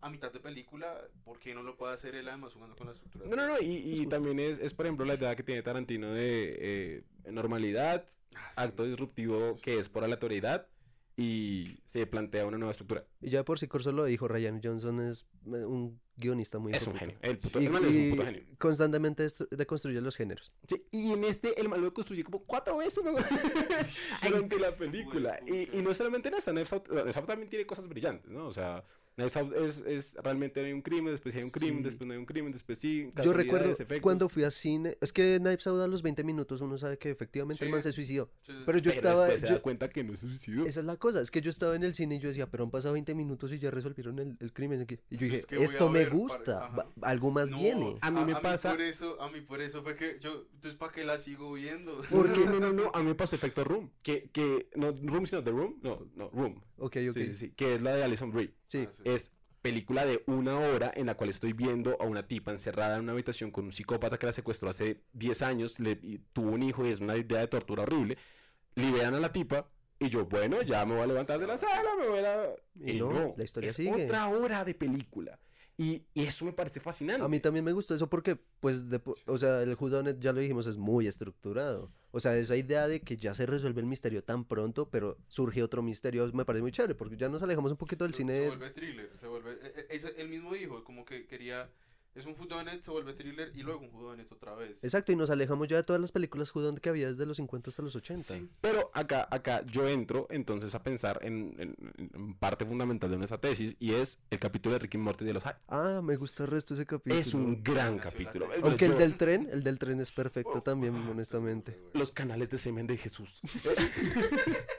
a mitad de película, ¿por qué no lo puede hacer él además jugando con la estructura? No, no, no. Y, y también es, es, por ejemplo, la idea que tiene Tarantino de eh, normalidad, Ah, sí. acto disruptivo que es por aleatoriedad y se plantea una nueva estructura. Y ya por si Corso lo dijo, Ryan Johnson es eh, un guionista muy Es un genio. El, puto, Y, el man es un puto genio. constantemente deconstruye los géneros. Sí, y en este el man lo construye como cuatro veces ¿no? durante la película. Y, y no solamente en esta, Out, Knives Out también tiene cosas brillantes, ¿no? O sea, Out es, es realmente hay un crimen, después hay un crimen, después no hay un crimen, después sí. Yo recuerdo efectos. cuando fui a cine, es que Knives Out a los 20 minutos uno sabe que efectivamente el man se suicidó. Sí, Pero yo Pero estaba, después se da cuenta que no se suicidó. esa es la cosa, es que yo estaba en el cine y yo decía, pero han pasado 20 minutos y ya resolvieron el, el crimen aquí. Y yo dije, Es que esto a me ver gusta, algo más No, viene. A mí me pasa- por eso, a mí por eso fue que yo, entonces, ¿para qué la sigo viendo? Porque no, no, no, a mí me pasó efecto Room, que, que no Room sino The Room, no, no, Room, Ok, ok. sí, sí, sí, que es la de Alison Brie. Sí. Ah, sí. Es película de una hora en la cual estoy viendo a una tipa encerrada en una habitación con un psicópata que la secuestró hace 10 años, le tuvo un hijo y es una idea de tortura horrible. Liberan a la tipa y yo, bueno, ya me voy a levantar de la sala, me voy a... Y no, la historia es sigue. otra hora de película. Y, y eso me parece fascinante. A mí también me gustó eso porque, pues, de o sea, el Whodunit, ya lo dijimos, es muy estructurado. O sea, esa idea de que ya se resuelve el misterio tan pronto, pero surge otro misterio, me parece muy chévere, porque ya nos alejamos un poquito del Se- cine. Se vuelve thriller, se vuelve... eh, eh, es- él mismo dijo, como que quería... Es un whodunit, se vuelve thriller y luego un whodunit otra vez. Exacto, y nos alejamos ya de todas las películas Whodunit que había desde los 50 hasta los 80. Sí. Pero acá, acá yo entro entonces a pensar en, en- en parte fundamental de nuestra tesis y es el capítulo de Ricky y Morty de los Hyde. Ah, me gusta el resto de ese capítulo. Es un gran capítulo. Aunque el del tren, el del tren es perfecto también, honestamente. Los canales de semen de Jesús.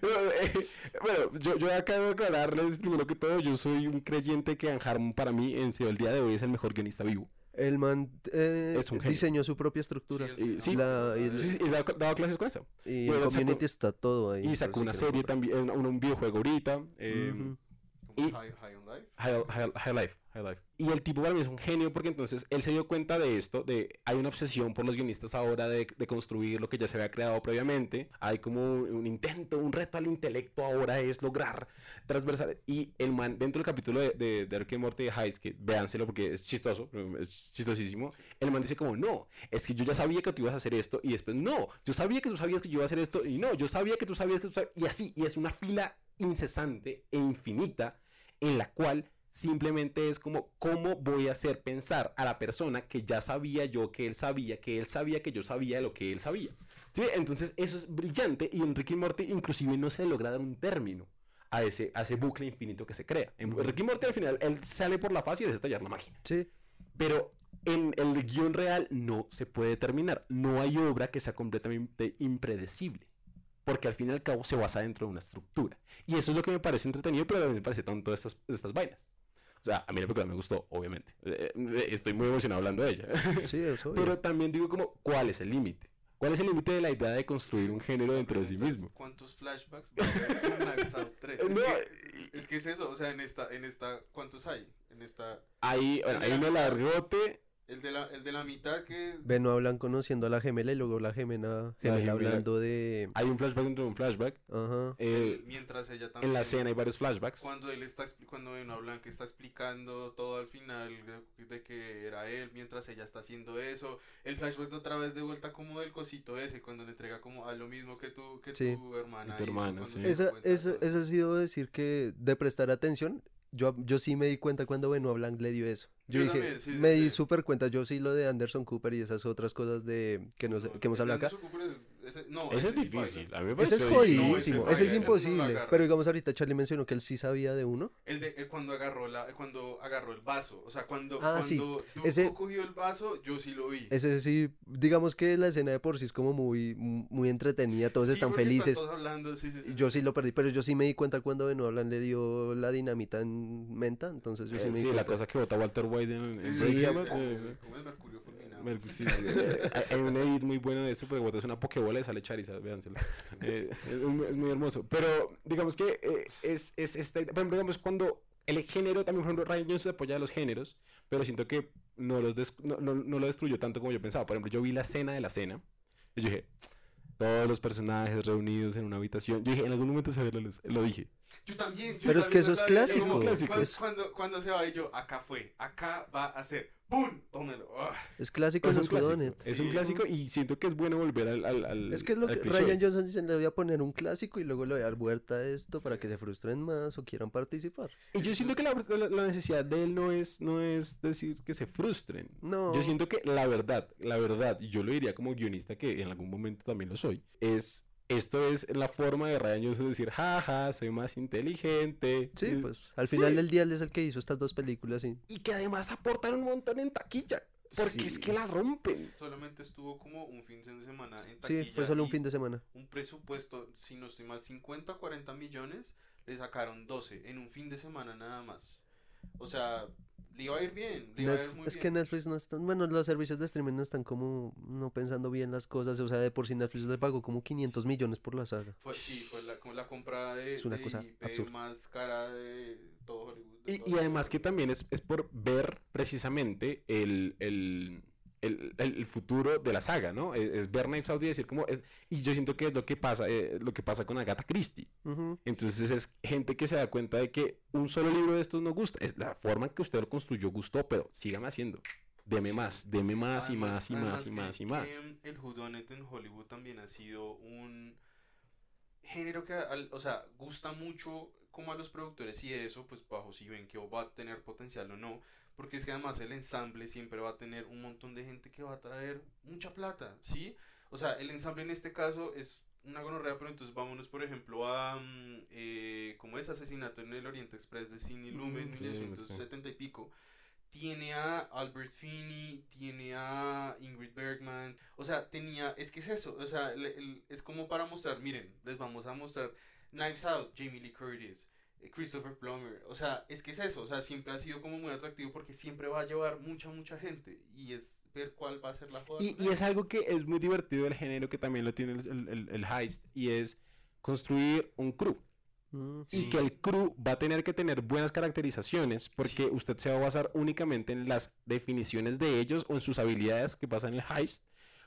Bueno, eh, bueno, yo, yo acabo de aclararles primero que todo, yo soy un creyente que Dan Harmon para mí en serio el día de hoy es el mejor guionista vivo. El man eh, Es un genio. diseñó su propia estructura. Sí, el- Y, sí, La- y el- sí, sí, y daba, daba clases con eso. Y Bueno, en sacó- Community está todo ahí. Y sacó una serie también, un, un videojuego ahorita. eh, Ujú. Como Y- High, High on Life. High, High- High Life, Y el tipo para mí es un genio porque entonces él se dio cuenta de esto, de hay una obsesión por los guionistas ahora de, de construir lo que ya se había creado previamente. Hay como un, un intento, un reto al intelecto ahora es lograr transversal. Y el man, dentro del capítulo de, de, de Rick and Morty de Heist, que véanselo porque es chistoso, es chistosísimo, el man dice como, no, es que yo ya sabía que tú ibas a hacer esto y después, no, yo sabía que tú sabías que yo iba a hacer esto y no, yo sabía que tú sabías que tú sabías, y así, y es una fila incesante e infinita en la cual simplemente es como cómo voy a hacer pensar a la persona que ya sabía yo que él sabía, que él sabía que yo sabía lo que él sabía. ¿Sí? Entonces eso es brillante y en Ricky Morty inclusive no se logra dar un término a ese, a ese bucle infinito que se crea. En Ricky Morty al final él sale por la faz y desestallar la máquina. Sí, Pero en el guion real no se puede terminar. No hay obra que sea completamente impredecible. Porque al fin y al cabo se basa dentro de una estructura. Y eso es lo que me parece entretenido, pero también me parece tonto de estas, de estas vainas. O sea, a mí la película me gustó, obviamente. Eh, eh, estoy muy emocionado hablando de ella. sí, eso. pero también digo como, ¿cuál es el límite? ¿Cuál es el límite de la idea de construir un género dentro de sí mismo? ¿Cuántos flashbacks va a haber en Knives Out 3? Es, No, que, es que es eso, o sea, en esta, en esta, ¿cuántos hay? En esta, Hay, bueno, hay uno largote. El de la, el de la mitad que... Beno hablan conociendo a la gemela y luego la gemela, gemela hablando de... Hay un flashback dentro de un flashback. Ajá. eh, mientras ella también... en la escena hay varios flashbacks. Cuando él está, cuando Benoit Blanc está explicando todo al final de, de que era él, mientras ella está haciendo eso, el flashback de otra vez de vuelta como del cosito ese, cuando le entrega como a lo mismo que tu, que Sí. tu hermana. Y tu hermana, sí. Esa, todo. eso ha sido decir que de prestar atención, yo, yo sí me di cuenta cuando Benoit Blanc le dio eso. Yo, Yo dije, también, sí, sí, me di sí. súper cuenta, yo sí lo de Anderson Cooper y esas otras cosas de que, nos, No, que hemos hablado acá. Cooper es- ese- no, Ese es sí difícil. A mí me Ese es jodidísimo, ese ese es no imposible. Pero digamos ahorita Charlie mencionó que él sí sabía de uno. El de el cuando agarró la cuando agarró el vaso, o sea, cuando Ah, sí. cuando Tuco Ese- cogió el vaso, yo sí lo vi. Ese sí, digamos que la escena de por sí es como muy, muy entretenida, todos Sí, están felices. todos hablando, sí, sí, sí, Yo sí. sí lo perdí, pero yo sí me di cuenta cuando Benoit Blanc le dio la dinamita en menta, entonces yo sí Eh, me di sí, la cosa que vota Walter White en, en Sí, Sí, eh, como es Mercurio sí, sí, hay- un edit muy bueno de eso, porque botas una pokebola y sale Charizard, véanselo. Eh, es, muy, es muy hermoso. Pero digamos que eh, es, es esta, por ejemplo, digamos, cuando el género, también por ejemplo, Ryan Johnson apoya a los géneros, pero siento que no, los des- no, no, no lo destruyó tanto como yo pensaba. Por ejemplo, yo vi la escena de la cena, y yo dije, todos los personajes reunidos en una habitación. Yo dije, en algún momento se ve la luz, lo dije. Yo también. yo Pero es que también eso es clásico. Cuando, cuando, cuando se va y yo, acá fue, acá va a ser, ¡pum! Tómelo. Ah. Es clásico Es un clásico, whodunit. es un clásico y siento que es bueno volver al, al, al Es que es lo que cliché. Ryan Johnson dice, le voy a poner un clásico y luego le voy a dar vuelta a esto para que se frustren más o quieran participar. Y yo siento que la, la- la necesidad de él no es, no es decir que se frustren. No. Yo siento que la verdad, la verdad, y yo lo diría como guionista que en algún momento también lo soy, es esto es la forma de Ryan Johnson decir, jaja, soy más inteligente. Sí, pues al sí. final del día él es el que hizo estas dos películas y Y que además aportan un montón en taquilla. Porque es Sí. que la rompen. Solamente estuvo como un fin de semana en sí, taquilla fue solo un fin de semana. un presupuesto, si no estoy mal, 50 o 40 millones, le sacaron 12 en un fin de semana nada más. O sea, le iba a ir bien, le iba a ir muy es bien. que Netflix no están, bueno, los servicios de streaming no están como no pensando bien las cosas, o sea, de por sí Netflix le pagó como 500 millones por la saga. Fue, sí, fue la, como la compra de, Es una de cosa IP absurda. más cara de todo Hollywood. de Y, todo y además que Hollywood. también es, es por ver precisamente el, el, el, futuro de la saga, ¿no? Es, es ver Knives Out y decir como es... Y yo siento que es lo que pasa, eh, lo que pasa con Agatha Christie. Entonces es gente que se da cuenta de que un solo libro de estos no gusta. Es la forma en que usted lo construyó gustó, pero sígame haciendo. Deme más, deme más y más y más y más y más. el whodunit en Hollywood también ha sido un género que, al- o sea, gusta mucho como a los productores y eso, pues bajo si ven que va a tener potencial o no, porque es que además el ensamble siempre va a tener un montón de gente que va a traer mucha plata, ¿sí? O sea, el ensamble en este caso es una gonorrea, pero entonces vámonos, por ejemplo, a, mm, eh, como es Asesinato en el Oriente Express de Sidney Lumet, Mm, sí, 1970 y pico, tiene a Albert Finney, tiene a Ingrid Bergman, o sea, tenía, es que es eso, o sea, el- es como para mostrar, miren, les vamos a mostrar, Knives Out, Jamie Lee Curtis, Christopher Plummer. O sea, es que es eso. O sea, siempre ha sido como muy atractivo porque siempre va a llevar mucha, mucha gente. Y es ver cuál va a ser la joda. Y, es algo que es muy divertido del género que también lo tiene el, el- el- el heist y es construir un crew. Mm, Y Sí. que el crew va a tener que tener buenas caracterizaciones porque Sí. usted se va a basar únicamente en las definiciones de ellos o en sus habilidades que pasan en el heist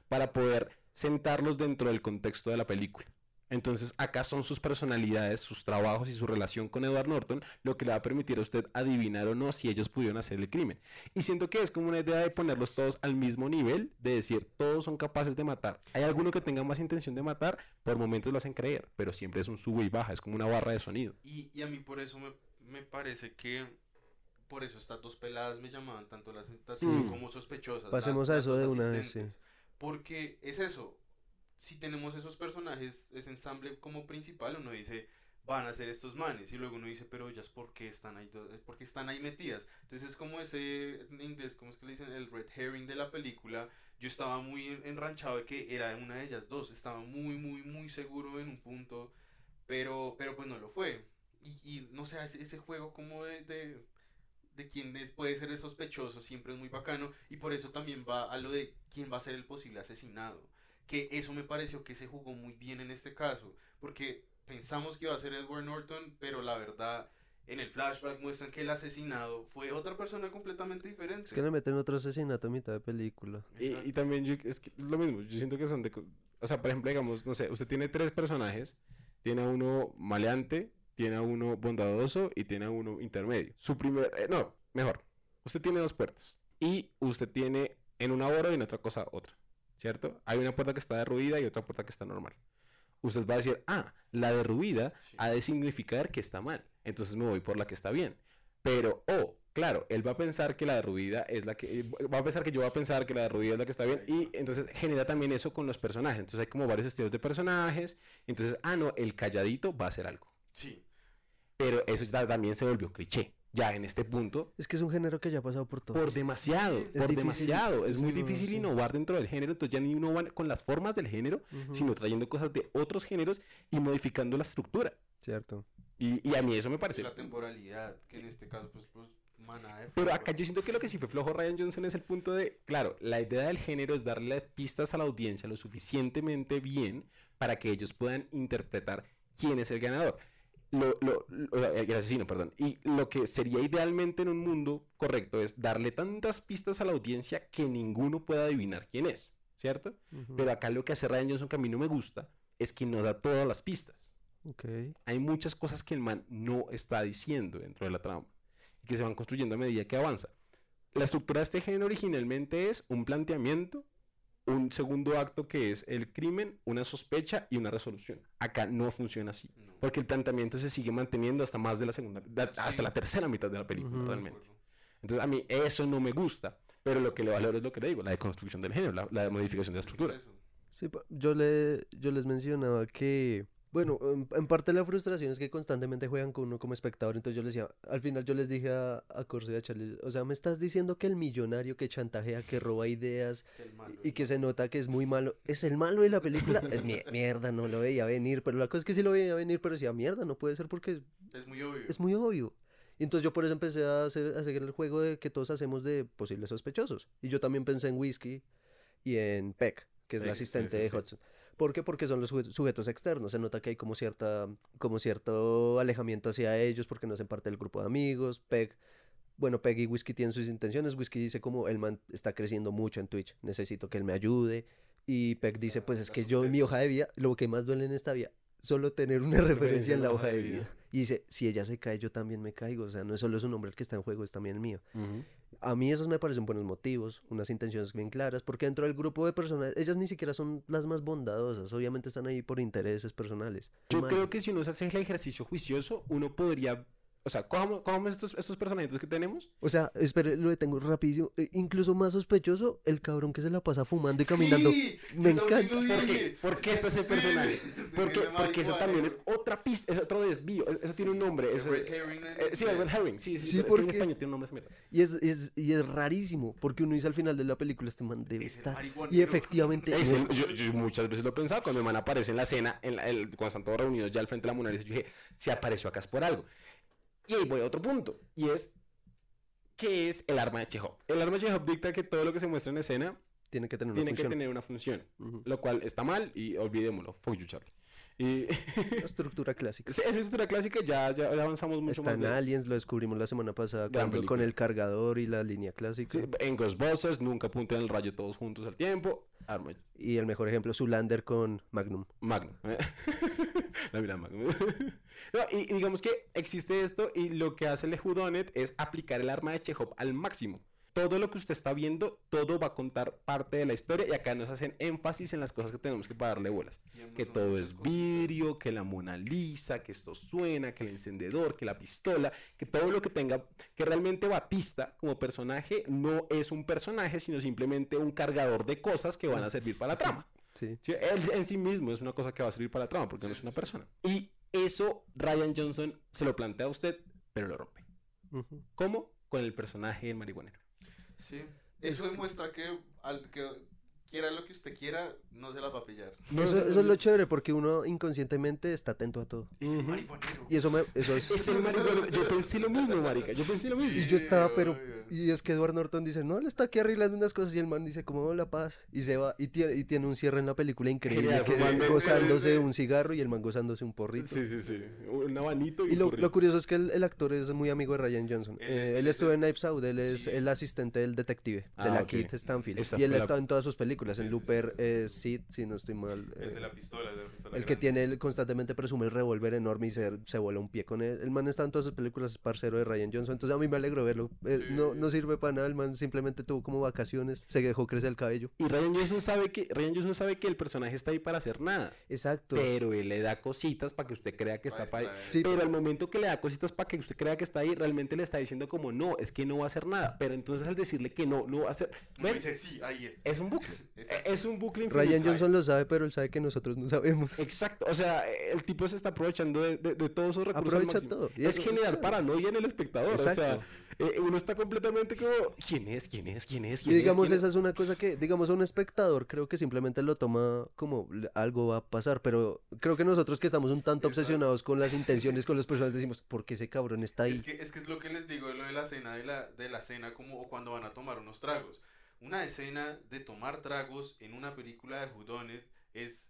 para poder sentarlos dentro del contexto de la película. Entonces acá son sus personalidades, sus trabajos y su relación con Edward Norton lo que le va a permitir a usted adivinar o no si ellos pudieron hacer el crimen. Y siento que es como una idea de ponerlos todos al mismo nivel, de decir todos son capaces de matar. Hay alguno que tenga más intención de matar, por momentos lo hacen creer, pero siempre es un sube y baja, es como una barra de sonido. Y, y a mí por eso me, me parece que por eso estas dos peladas me llamaban tanto las Sí. como sospechosas. Pasemos las- a eso de una vez, asistentes. Porque es eso. Si tenemos esos personajes, ese ensamble como principal, uno dice, van a ser estos manes. Y luego uno dice, pero ellas, ¿por qué están ahí, do- por qué están ahí metidas? Entonces es como ese, en inglés, ¿cómo es que le dicen? El red herring de la película. Yo estaba muy en- enranchado de que era una de ellas dos. Estaba muy, muy, muy seguro en un punto. Pero, pero pues no lo fue. Y, y no sé, ese, ese juego como de, de, de quién es- puede ser el sospechoso siempre es muy bacano. Y por eso también va a lo de quién va a ser el posible asesinado. Que eso me pareció que se jugó muy bien en este caso. Porque pensamos que iba a ser Edward Norton, pero la verdad, en el flashback muestran que el asesinado fue otra persona completamente diferente. Es que le meten otro asesinato a mitad de película. Y, y también yo, es, que es lo mismo, yo siento que son de... O sea, por ejemplo, digamos, no sé, usted tiene tres personajes, tiene a uno maleante, tiene a uno bondadoso y tiene a uno intermedio. Su primer... eh, no, mejor. Usted tiene dos puertas y usted tiene en una hora y en otra cosa otra, ¿cierto? Hay una puerta que está derruida y otra puerta que está normal. Usted va a decir, ah, la derruida Sí. ha de significar que está mal, entonces me voy por la que está bien. Pero, oh, claro, él va a pensar que la derruida es la que... eh, Va a pensar que yo voy a pensar que la derruida es la que está bien. Y entonces genera también eso con los personajes. Entonces hay como varios estilos de personajes. Entonces, ah, no, el calladito va a hacer algo. Sí. Pero eso también se volvió cliché. Ya en este punto, Es que es un género que ya ha pasado por todo. por demasiado, Es por difícil, demasiado. Es muy no, difícil sí. innovar dentro del género. Entonces ya ni uno va con las formas del género, sino trayendo cosas de otros géneros y modificando la estructura. Cierto. Y, y a mí eso me parece La temporalidad, que en este caso, pues, pues manada de Pero acá yo siento que lo que sí fue flojo Ryan Johnson es el punto de, claro, la idea del género es darle pistas a la audiencia lo suficientemente bien para que ellos puedan interpretar quién es el ganador. Lo, lo- el asesino, perdón. Y lo que sería idealmente en un mundo correcto es darle tantas pistas a la audiencia que ninguno pueda adivinar quién es, ¿cierto? Pero acá lo que hace Ryan Johnson que a mí no me gusta es que no da todas las pistas Ok. hay muchas cosas que el man no está diciendo dentro de la trama y que se van construyendo a medida que avanza. La estructura de este género originalmente es un planteamiento, un segundo acto que es el crimen, una sospecha y una resolución. Acá no funciona así, No. porque el planteamiento se sigue manteniendo hasta más de la segunda, da- hasta la tercera mitad de la película realmente. Entonces a mí eso no me gusta, pero lo que le valoro es lo que le digo, la deconstrucción del género, la, la modificación de la estructura. Sí, yo, le, yo les mencionaba que, bueno, en, parte la frustración es que constantemente juegan con uno como espectador, entonces yo les decía, al final yo les dije a, a Corso y a Charlie, o sea, me estás diciendo que el millonario que chantajea, que roba ideas y que se nota que es muy malo, es el malo de la película, mie- mierda, no lo veía venir, pero la cosa es que sí lo veía venir, pero decía, mierda, no puede ser porque Es muy obvio. es muy obvio. Y entonces yo por eso empecé a hacer, a seguir el juego de que todos hacemos de posibles sospechosos. Y yo también pensé en Whiskey y en Peck, que es la sí, asistente sí, de. Hudson. ¿Por qué? Porque son los suje- sujetos externos. Se nota que hay como, cierta, como cierto alejamiento hacia ellos porque no hacen parte del grupo de amigos. Peck, bueno, Peck y Whiskey tienen sus intenciones. Whiskey dice como el man está creciendo mucho en Twitch, necesito que él me ayude. Y Peck dice, La- pues es que yo en mi hoja de vida, lo que más duele en esta vida, solo tener una referencia en la hoja de vida. Y dice, si ella se cae, yo también me caigo. O sea, no es solo su nombre el que está en juego, es también el mío. Ujú. A mí esos me parecen buenos motivos, unas intenciones bien claras, porque dentro del grupo de personas, ellas ni siquiera son las más bondadosas, obviamente están ahí por intereses personales. Yo Man, creo que si uno se hace el ejercicio juicioso, uno podría O sea, cojamos, cojamos estos, estos personajes que tenemos. O sea, espere, lo detengo rapidísimo. Eh, incluso más sospechoso, el cabrón que se la pasa fumando y caminando. Sí, Me encanta. ¿Por qué? ¿Por qué está ese personaje? Porque, porque eso también es otra pista, es otro desvío. es- Eso tiene un nombre. El Eso, eh, sí, el red herring. Sí, sí, Sí, pero es que en porque- español tiene un nombre esa mierda. Y es, es, y es rarísimo, porque uno dice al final de la película, este man debe Es el estar. Y efectivamente, Es no el- está. yo, yo muchas veces lo he pensado cuando mi hermana aparece en la cena, en la- el- cuando están todos reunidos ya al frente de la Mona Lisa, yo dije, si apareció acá es por algo. Y ahí voy a otro punto, y es, ¿qué es el arma de Chekhov? El arma de Chekhov dicta que todo lo que se muestra en escena tiene que tener una tiene que función. tener una función, lo cual está mal y olvidémoslo, fuck you Charlie. Y estructura clásica. esa estructura clásica ya, ya, avanzamos mucho Está más. en de- Aliens, lo descubrimos la semana pasada cuando- con el cargador y la línea clásica. Sí, en Ghostbusters nunca apunten el rayo todos juntos al tiempo. Arma Y el mejor ejemplo, Zulander con Magnum. Magnum. ¿eh? La mira Magnum. No, y, y digamos que existe esto y lo que hace el Whodunit es aplicar el arma de Chekhov al máximo. Todo lo que usted está viendo, todo va a contar parte de la historia y acá nos hacen énfasis en las cosas que tenemos que darle bolas. Que todo es vidrio, que la Mona Lisa, que esto suena, que el encendedor, que la pistola, que todo lo que tenga, que realmente Batista como personaje no es un personaje, sino simplemente un cargador de cosas que van a servir para la trama. Sí. Sí, él en sí mismo es una cosa que va a servir para la trama porque no es una persona. Y eso Ryan Johnson se lo plantea a usted, pero lo rompe. ¿Cómo? Con el personaje del marihuanero. Sí. Eso demuestra que, al que quiera lo que usted quiera, no se las va a pillar. Eso, eso es lo chévere, porque uno inconscientemente está atento a todo. Es el Ujú. marihuanero. Y eso me, eso es. Es el marihuanero. Yo pensé lo mismo, marica. Yo pensé lo mismo. Y yo estaba, pero. obvio. Y es que Edward Norton dice, no, él está aquí arreglando unas cosas. Y el man dice, como la paz. Y se va. Y tiene, y tiene un cierre en la película increíble. Genial, que fumando. gozándose un cigarro y el man gozándose un porrito. Sí, sí, sí. Un abanito y, Y lo, un lo curioso es que el, el actor es muy amigo de Ryan Johnson. Él- Eh, él estuvo el- en Knives Out, él es Sí. el asistente del detective, Ah, de la ok. Keith Stanfield. Esa y él ha la- estado en todas sus películas, en Sí, sí, Looper, sí. eh, Sid, si no estoy mal. El de eh, la pistola, el de la pistola el que tiene, él constantemente presume el revólver enorme y se, se vuela un pie con él. El man está en todas sus películas, es parcero de Ryan Johnson. Entonces a mí me alegro verlo. Eh, Sí. no, no sirve para nada, el man simplemente tuvo como vacaciones, se dejó crecer el cabello. Y Ryan Johnson sabe que Ryan Johnson sabe que el personaje está ahí para hacer nada. Exacto. Pero él le da cositas para que usted crea que está Pa' para ahí. Sí, Pero al momento que le da cositas para que usted crea que está ahí, realmente le está diciendo como no, es que no va a hacer nada. Pero entonces al decirle que no, no va a hacer. ¿Ven? dice, sí, ahí es. Es un bucle. Exacto. Es un bucle infinito. Ryan Johnson lo sabe, pero él sabe que nosotros no sabemos. Exacto, o sea, el tipo se está aprovechando de, de- de todos esos recursos. Aprovecha todo, y Es generar chévere. paranoia en el espectador. O sea, eh, uno está completamente como, ¿quién es? ¿Quién es? ¿Quién es? Y ¿Quién es? digamos, ¿Quién es?". esa es una cosa que, digamos, a un espectador creo que simplemente lo toma como algo va a pasar, pero creo que nosotros que estamos un tanto Exacto. obsesionados con las intenciones, con las personas, decimos, ¿por qué ese cabrón está ahí? Es que, es que es lo que les digo de lo de la cena, de la, de la cena como o cuando van a tomar unos tragos. Una escena de tomar tragos en una película de Whodunit es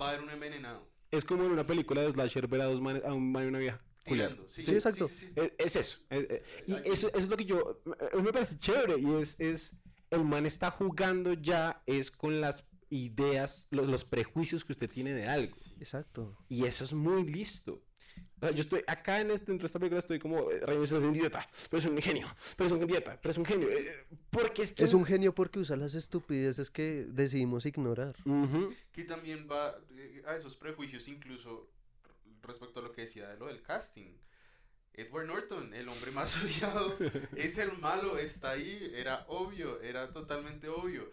va a haber un envenenado. Es como en una película de slasher ver a dos manes, a un man y una vieja. Tirando. Sí, exacto. sí, sí. Es, es eso. es- es- y eso, eso es lo que yo. a mí me parece chévere. Y es. es el man está jugando ya es con las ideas, lo- los, prejuicios que usted tiene de algo. Exacto. Y eso es muy listo. O sea, yo estoy acá en este, dentro de esta película, estoy como. eh, Johnson es un idiota, pero es un genio, pero es un idiota, pero es un genio. eh, porque es que. Es un genio porque usa las estupideces que decidimos ignorar. Que también va eh, a esos prejuicios incluso respecto a lo que decía de lo del casting. Edward Norton, el hombre más odiado, es el malo, está ahí, era obvio, era totalmente obvio.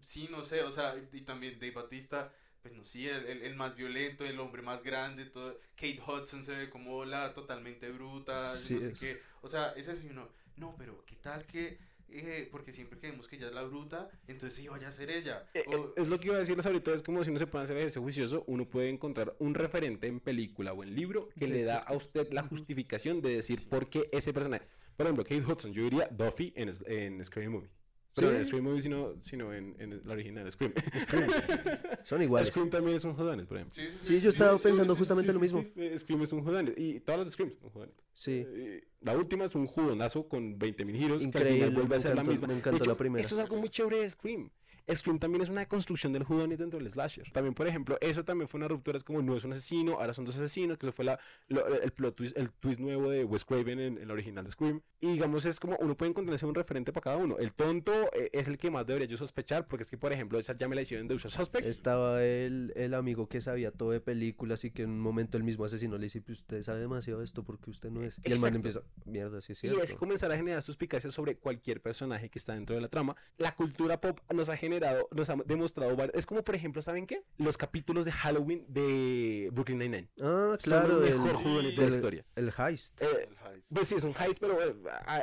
Sí, no sé, o sea, y también Dave Batista, pues no sí, el, el- el más violento, el hombre más grande, todo. Kate Hudson se ve como la totalmente bruta, Sí, no sé qué. O sea, es uno, no, pero ¿qué tal que eh, porque siempre creemos que ella es la bruta, entonces sí vaya a ser ella. Eh, O- eh, es lo que iba a decirles ahorita, es como si uno se puede hacer ejercicio juicioso, uno puede encontrar un referente en película o en libro que le da a usted la justificación de decir por qué ese personaje. Por ejemplo, Kate Hudson, yo diría Duffy en, en Scream Movie. Pero no en Sí. Scream Movie, sino, sino en, en la original, Scream. Son iguales. Scream también es un jodanes, por ejemplo. Sí, yo estaba pensando justamente lo mismo. Sí, eh, Scream es un jodanes. Y todas las de Scream son jodanes. Sí. Eh, La última es un judonazo con 20.000 giros que al Increíble, final vuelve me a ser la encantó- misma. me encantó hecho, la primera. Eso es algo muy chévere de Scream. Scream también es una deconstrucción del whodunit dentro del slasher. También, por ejemplo, eso también fue una ruptura, es como no es un asesino, ahora son dos asesinos, que eso fue la, lo- el plot twist, el twist nuevo de Wes Craven en, la original de Scream. Y digamos, es como uno puede encontrarse un referente para cada uno. El tonto eh, es el que más debería yo sospechar, porque es que, por ejemplo, esa ya me la hicieron de Usual Suspects. Estaba el, el amigo que sabía todo de películas y que en un momento el mismo asesino le dice, pues usted sabe demasiado de esto porque usted no es. Y el man Exacto. empieza, mierda, sí es Y es comenzar a generar suspicacias sobre cualquier personaje que está dentro de la trama. La cultura pop nos ha generado, nos ha demostrado varios. Es como, por ejemplo, ¿saben qué? Los capítulos de Halloween de Brooklyn Nine-Nine. Ah, Son claro, el el, mejor whodunit de la el- historia. el heist. Eh, El heist. pues sí, es un heist, pero eh,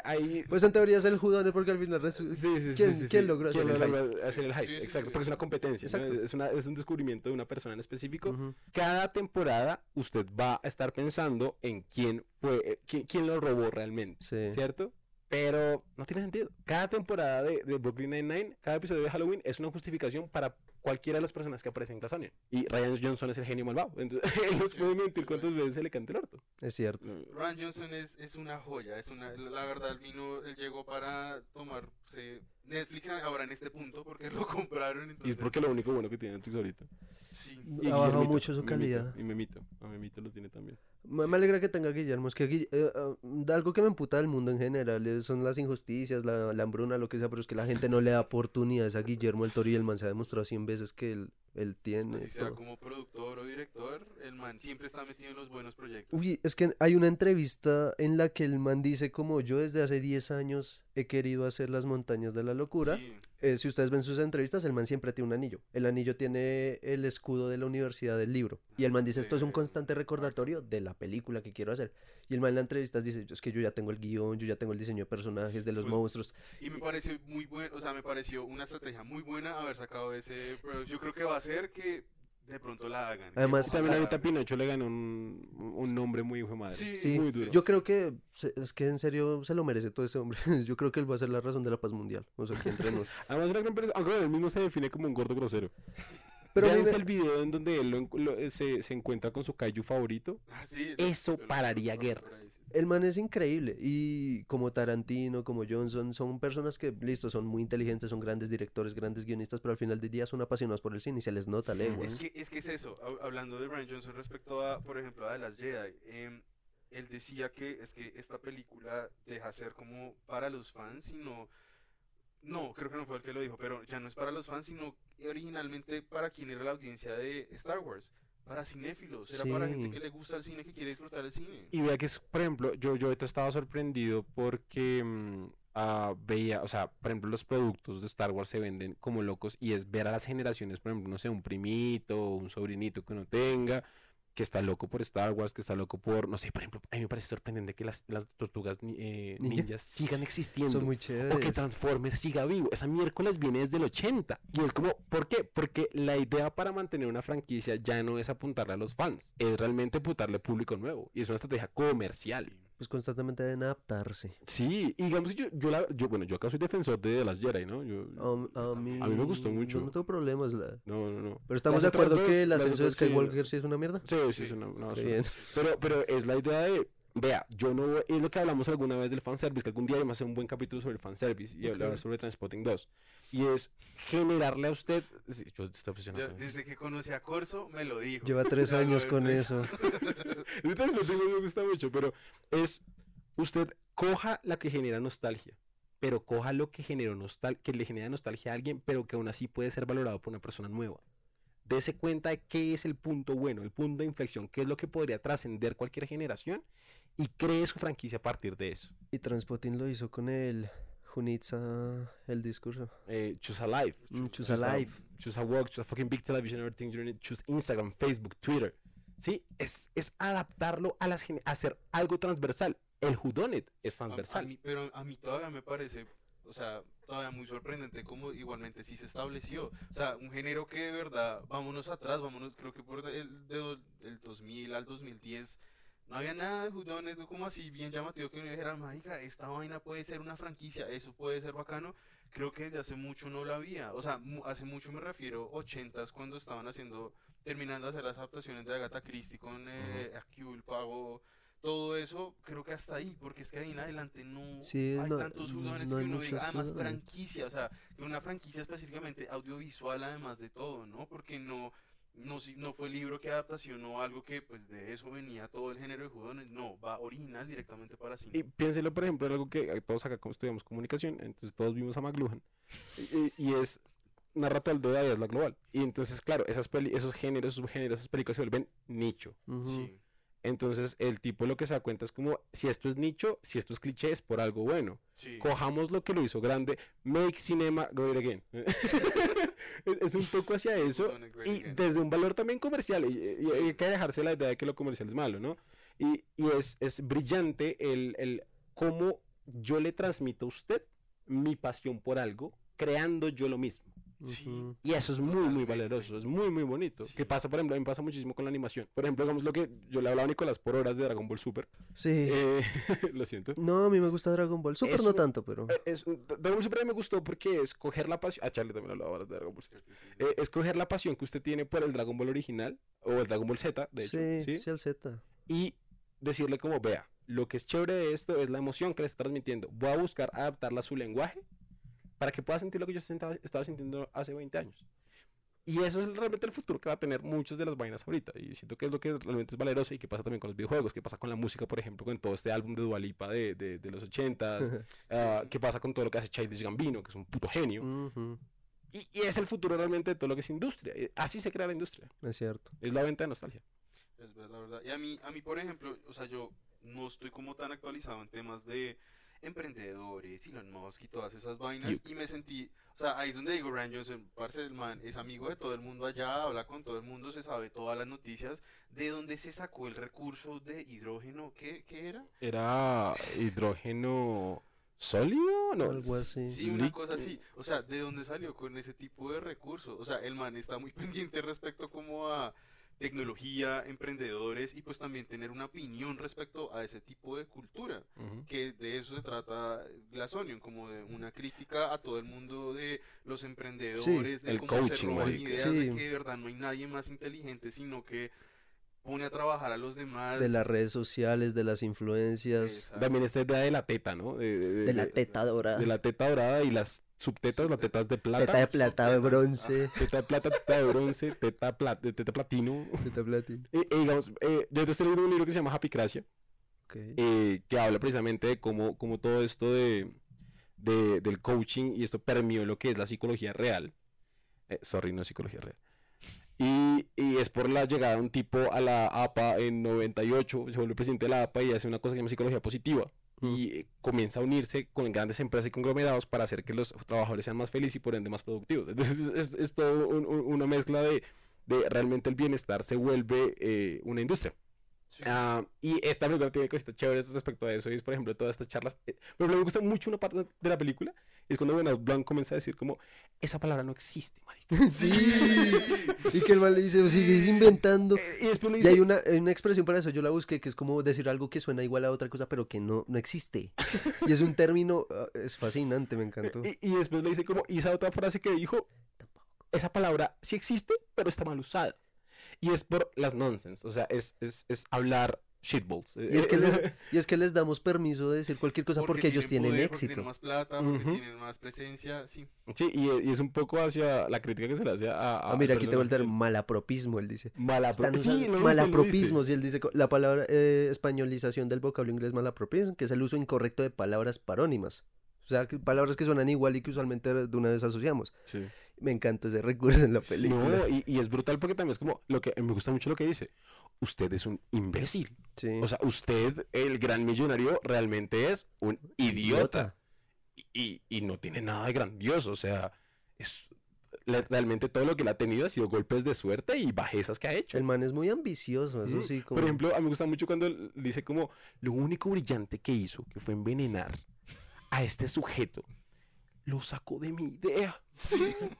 hay. Pues en teoría es el judones porque al final resu- Sí, sí, sí, ¿Quién, sí, sí. quién logró ¿Quién hacer el logró heist? hacer el heist? Sí, sí, Exacto, sí. porque es una competencia. Es, una, es un descubrimiento de una persona en específico. Cada temporada usted va a estar pensando en quién fue, eh, quién, quién lo robó realmente. Sí. ¿Cierto? Pero no tiene sentido. Cada temporada de, de Brooklyn Nine-Nine, cada episodio de Halloween es una justificación para cualquiera de las personas que aparecen en Class Onion. Y Ryan Johnson es el genio malvado. Entonces, él nos puede mentir cuántas veces se le cante el orto. Es cierto. Ryan Johnson es, es una joya, es una, la verdad, él vino, él llegó para tomarse Netflix ahora en este punto porque lo compraron, Y entonces... es porque lo único bueno que tiene Netflix ahorita. Sí. Y Ha bajado mucho su y Memito, calidad. Y Memito. A Memito lo tiene también. Me alegra que tenga Guillermo. Es que Guille- eh, ah, algo que me emputa del mundo en general eh, son las injusticias, la, la hambruna, lo que sea, pero es que la gente no le da oportunidades a Guillermo el Toro y el man se ha demostrado 100 veces que él, él tiene. Así sea como productor o director, el man siempre está metido en los buenos proyectos. Uy, es que hay una entrevista en la que el man dice como yo desde hace 10 años he querido hacer las montañas de la locura. Sí, Eh, si ustedes ven sus entrevistas, el man siempre tiene un anillo. El anillo tiene el escudo de la universidad del libro. Y el man dice, esto es un constante recordatorio de la película que quiero hacer. Y el man en la entrevista dice, es que yo ya tengo el guion, yo ya tengo el diseño de personajes, de los Pues, monstruos. Y me pareció muy bueno, o sea, me pareció una estrategia muy buena haber sacado ese. Pero yo creo que va a ser que de pronto la hagan. que Además, También la ahorita. Pinocho le ganó un, un nombre muy hijo de madre. Sí, Sí, muy duro. yo creo que es que en serio se lo merece todo ese hombre. yo creo que él va a ser la razón de la paz mundial. O sea, aquí entre nos. Además, una gran persona, aunque él mismo se define como un gordo grosero. Pero me- el video en donde él lo lo- se, se encuentra con su kaiju favorito. Ah, sí, Eso pararía guerras. El man es increíble y como Tarantino, como Johnson, son personas que, listo, son muy inteligentes, son grandes directores, grandes guionistas, pero al final del día son apasionados por el cine y se les nota legua. Es que, es que es eso, hab- hablando de Brian Johnson respecto a, por ejemplo, a The Last Jedi, em, él decía que es que esta película deja ser como para los fans, sino... No, creo que no fue el que lo dijo, pero ya no es para los fans, sino originalmente para quien era la audiencia de Star Wars. Para cinéfilos, era para gente que le gusta el cine, que quiere disfrutar el cine. Y vea que es, por ejemplo, yo, yo ahorita estaba sorprendido porque ah, veía, o sea, por ejemplo, los productos de Star Wars se venden como locos y es ver a las generaciones, por ejemplo, no sé, un primito o un sobrinito que uno tenga, que está loco por Star Wars, que está loco por, no sé, por ejemplo, a mí me parece sorprendente que las, las tortugas eh, Ninja. ninjas sigan existiendo. Son muy O que chéveres. Transformers siga vivo. Esa miércoles viene desde el 80. Y es como, ¿por qué? Porque la idea para mantener una franquicia ya no es apuntarle a los fans, es realmente apuntarle público nuevo. Y es una estrategia comercial. Pues constantemente deben adaptarse. Sí, y digamos, yo, yo, la- yo, bueno, yo acá soy defensor de las Jedi, ¿no? Yo, Um, a, mí, A mí me gustó mucho. yo no tengo problemas. la- no, no, no. Pero estamos Las de acuerdo que el las ascenso de otras sí, Skywalker sí es una mierda. Sí, sí, Sí. es una, una Qué basura. bien. Pero, pero es la idea de, vea, yo no, es lo que hablamos alguna vez del fanservice, que algún día vamos a hacer un buen capítulo sobre el fanservice y hablar Ok. sobre Transpotting 2. Y es generarle a usted, sí, yo estoy obsesionado eso. desde que conocí a Corso, me lo dijo. Lleva tres años con eso. El Transpotting 2 me gusta mucho, pero es, usted coja la que genera nostalgia, pero coja lo que, generó nostal que le genera nostalgia a alguien, pero que aún así puede ser valorado por una persona nueva. Dese cuenta de qué es el punto bueno, el punto de inflexión, qué es lo que podría trascender cualquier generación y cree su franquicia a partir de eso. Y Transpotting lo hizo con el Junitza, el discurso. Eh, choose a life. Mm, choose a life. Choose a walk, choose a fucking big television, everything you need. Choose Instagram, Facebook, Twitter. Sí, es, es adaptarlo a las gen- a hacer algo transversal. El whodunit es A- a transversal. mí- pero a mí todavía me parece, o sea, todavía muy sorprendente como igualmente sí se estableció. O sea, un género que de verdad, vámonos atrás, vámonos, creo que por el, del 2000 al 2010, no había nada de judones, como así bien llamativo que uno dijera, mágica, esta vaina puede ser una franquicia, eso puede ser bacano. Creo que desde hace mucho no la había. O sea, hace mucho me refiero, ochentas, cuando estaban haciendo, terminando de hacer las adaptaciones de Agatha Christie con eh, Hercule Poirot, todo eso, creo que hasta ahí, porque es que ahí en adelante no Sí, hay no- tantos whodunits no que uno diga, además whodunits. franquicia, o sea, una franquicia específicamente audiovisual además de todo, ¿no? Porque no, no, si- no fue libro que adaptacionó algo que pues de eso venía todo el género de whodunit, no, va original directamente para cine. Y piénselo, por ejemplo, en algo que eh, todos acá como estudiamos comunicación, entonces todos vimos a McLuhan, y, y es narra todo el de es la global. Y entonces, claro, esas peli- esos géneros, subgéneros, esas películas se vuelven nicho. Sí. Entonces, el tipo lo que se da cuenta es como, si esto es nicho, si esto es cliché, es por algo bueno. Sí. Cojamos lo que lo hizo grande, make cinema great again. es, un poco hacia eso, y again. desde un valor también comercial, y, y- y hay que dejarse la idea de que lo comercial es malo, ¿no? Y, y es, es brillante el, el cómo yo le transmito a usted mi pasión por algo, creando yo lo mismo. Sí. Y eso es muy, muy valeroso, es muy, muy bonito. Sí. Que pasa, por ejemplo, a mí me pasa muchísimo con la animación. Por ejemplo, digamos lo que yo le hablaba a Nicolás por horas de Dragon Ball Super. Sí. Eh, lo siento. No, a mí me gusta Dragon Ball. Super Es no un- tanto, pero. Eh, Es, un- Dragon Ball Super a mí me gustó porque es coger la pasión. Ah, Charlie también hablaba horas de Dragon Ball Super. Eh, es coger la pasión que usted tiene por el Dragon Ball original o el Dragon Ball Z, de hecho, sí, ¿sí? sí, al Z. y decirle como, vea, lo que es chévere de esto es la emoción que le está transmitiendo. Voy a buscar adaptarla a su lenguaje para que pueda sentir lo que yo sentaba- estaba sintiendo hace 20 años. Y eso es realmente el futuro que va a tener muchas de las vainas ahorita. Y siento que es lo que realmente es valeroso y que pasa también con los videojuegos, que pasa con la música, por ejemplo, con todo este álbum de Dualipa de, de, de los 80s, ah, que pasa con todo lo que hace Childish Gambino, que es un puto genio. Ujú, Y, y es el futuro realmente de todo lo que es industria. Y Así se crea la industria. Es cierto. Es la venta de nostalgia. Es verdad, la verdad. Y a mí, a mí, por ejemplo, o sea, yo no estoy como tan actualizado en temas de emprendedores, Elon Musk y todas esas vainas. Y me sentí, o sea, ahí es donde digo, Ryan Johnson, parce, el man es amigo de todo el mundo allá, habla con todo el mundo, se sabe todas las noticias. ¿De dónde se sacó el recurso de hidrógeno? ¿Qué, qué era? ¿Era hidrógeno sólido? No, Algo así. Sí, una cosa así. O sea, ¿de dónde salió con ese tipo de recursos? O sea, el man está muy pendiente respecto como a tecnología, emprendedores y pues también tener una opinión respecto a ese tipo de cultura. Que de eso se trata Glass Onion, como de una crítica a todo el mundo de los emprendedores, de el cómo se roban ideas, Sí. de que de verdad no hay nadie más inteligente, sino que pone a trabajar a los demás. De las redes sociales, de las influencias, Exacto. También esta idea de la teta, ¿no? De, de- de la teta dorada. de la teta dorada y las subtetas, las tetas de plata. Teta de plata, de bronce. Teta de plata, teta de bronce, teta, pla- teta platino. Teta platina. Y, y digamos, eh, yo te estoy leyendo un libro que se llama Happy Cracia, Ok. eh, que habla precisamente de cómo, cómo todo esto de, de- del coaching y esto permeó lo que es la psicología real. Eh, sorry, no es psicología real. Y, y es por la llegada de un tipo a la APA en 98, se vuelve presidente de la APA y hace una cosa que se llama psicología positiva. Y eh, comienza a unirse con grandes empresas y conglomerados para hacer que los trabajadores sean más felices y por ende más productivos. Entonces es, es todo un- un- una mezcla de, de realmente el bienestar se vuelve eh, una industria. Sí. Ah, y esta película tiene cositas chéveres respecto a eso. Y es, por ejemplo, todas estas charlas. eh, Pero me gusta mucho una parte de la película. Es cuando Benoit Blanc comienza a decir, como, esa palabra no existe, marica. Sí. y que el man le dice, sigues inventando. Eh, y después le Y dice, hay una, hay una expresión para eso, yo la busqué, que es como decir algo que suena igual a otra cosa, pero que no, no existe. Y es un término, ah, es fascinante, me encantó. y, y después le dice, como, y esa otra frase que dijo, esa palabra sí existe, pero está mal usada. Y es por las nonsense. O sea, es, es, es hablar shitballs. Y es, que les, y es que les damos permiso de decir cualquier cosa porque, ellos tienen poder, porque éxito. tienen más plata, porque tienen más presencia, sí. Sí, y, y es un poco hacia la crítica que se le hace a. a Ah, mira, aquí te vuelve personajes. malapropismo, él dice. Malapro- Están sí, malapropismos, y él dice la palabra eh, españolización del vocablo inglés malapropismo, que es el uso incorrecto de palabras parónimas. O sea, que palabras que suenan igual y que usualmente de una vez asociamos. Sí. Me encanta ese recurso en la película. No, y, y es brutal porque también es como lo que me gusta mucho lo que dice. Usted es un imbécil. Sí. O sea, usted, el gran millonario, realmente es un idiota. Y, y- y no tiene nada de grandioso. O sea, es realmente todo lo que le ha tenido ha sido golpes de suerte y bajezas que ha hecho. El man es muy ambicioso, eso sí. Como... Por ejemplo, a mí me gusta mucho cuando él dice como lo único brillante que hizo, que fue envenenar a este sujeto, lo sacó de mi idea.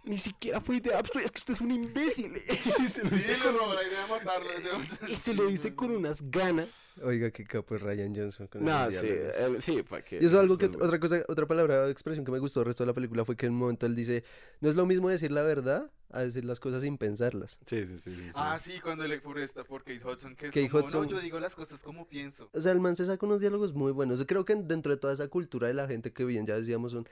Ni siquiera fue idea absurda, es que usted es un imbécil. y, se lo Sí, dice con, robó la idea de matarlo. ese- y se lo dice con unas ganas. Oiga, qué capo es Ryan Johnson. con No, sí, eh, sí, para que. Y eso es algo que, pues, otra cosa, otra palabra, expresión que me gustó del resto de la película fue que en un momento él dice, no es lo mismo decir la verdad a decir las cosas sin pensarlas. Sí, sí, sí. sí, sí. Ah, sí, cuando le está por Kate Hudson, que es Kate como, Hudson. no, yo digo las cosas como pienso. O sea, el man se saca unos diálogos muy buenos. Creo que dentro de toda esa cultura de la gente que bien, ya decíamos, son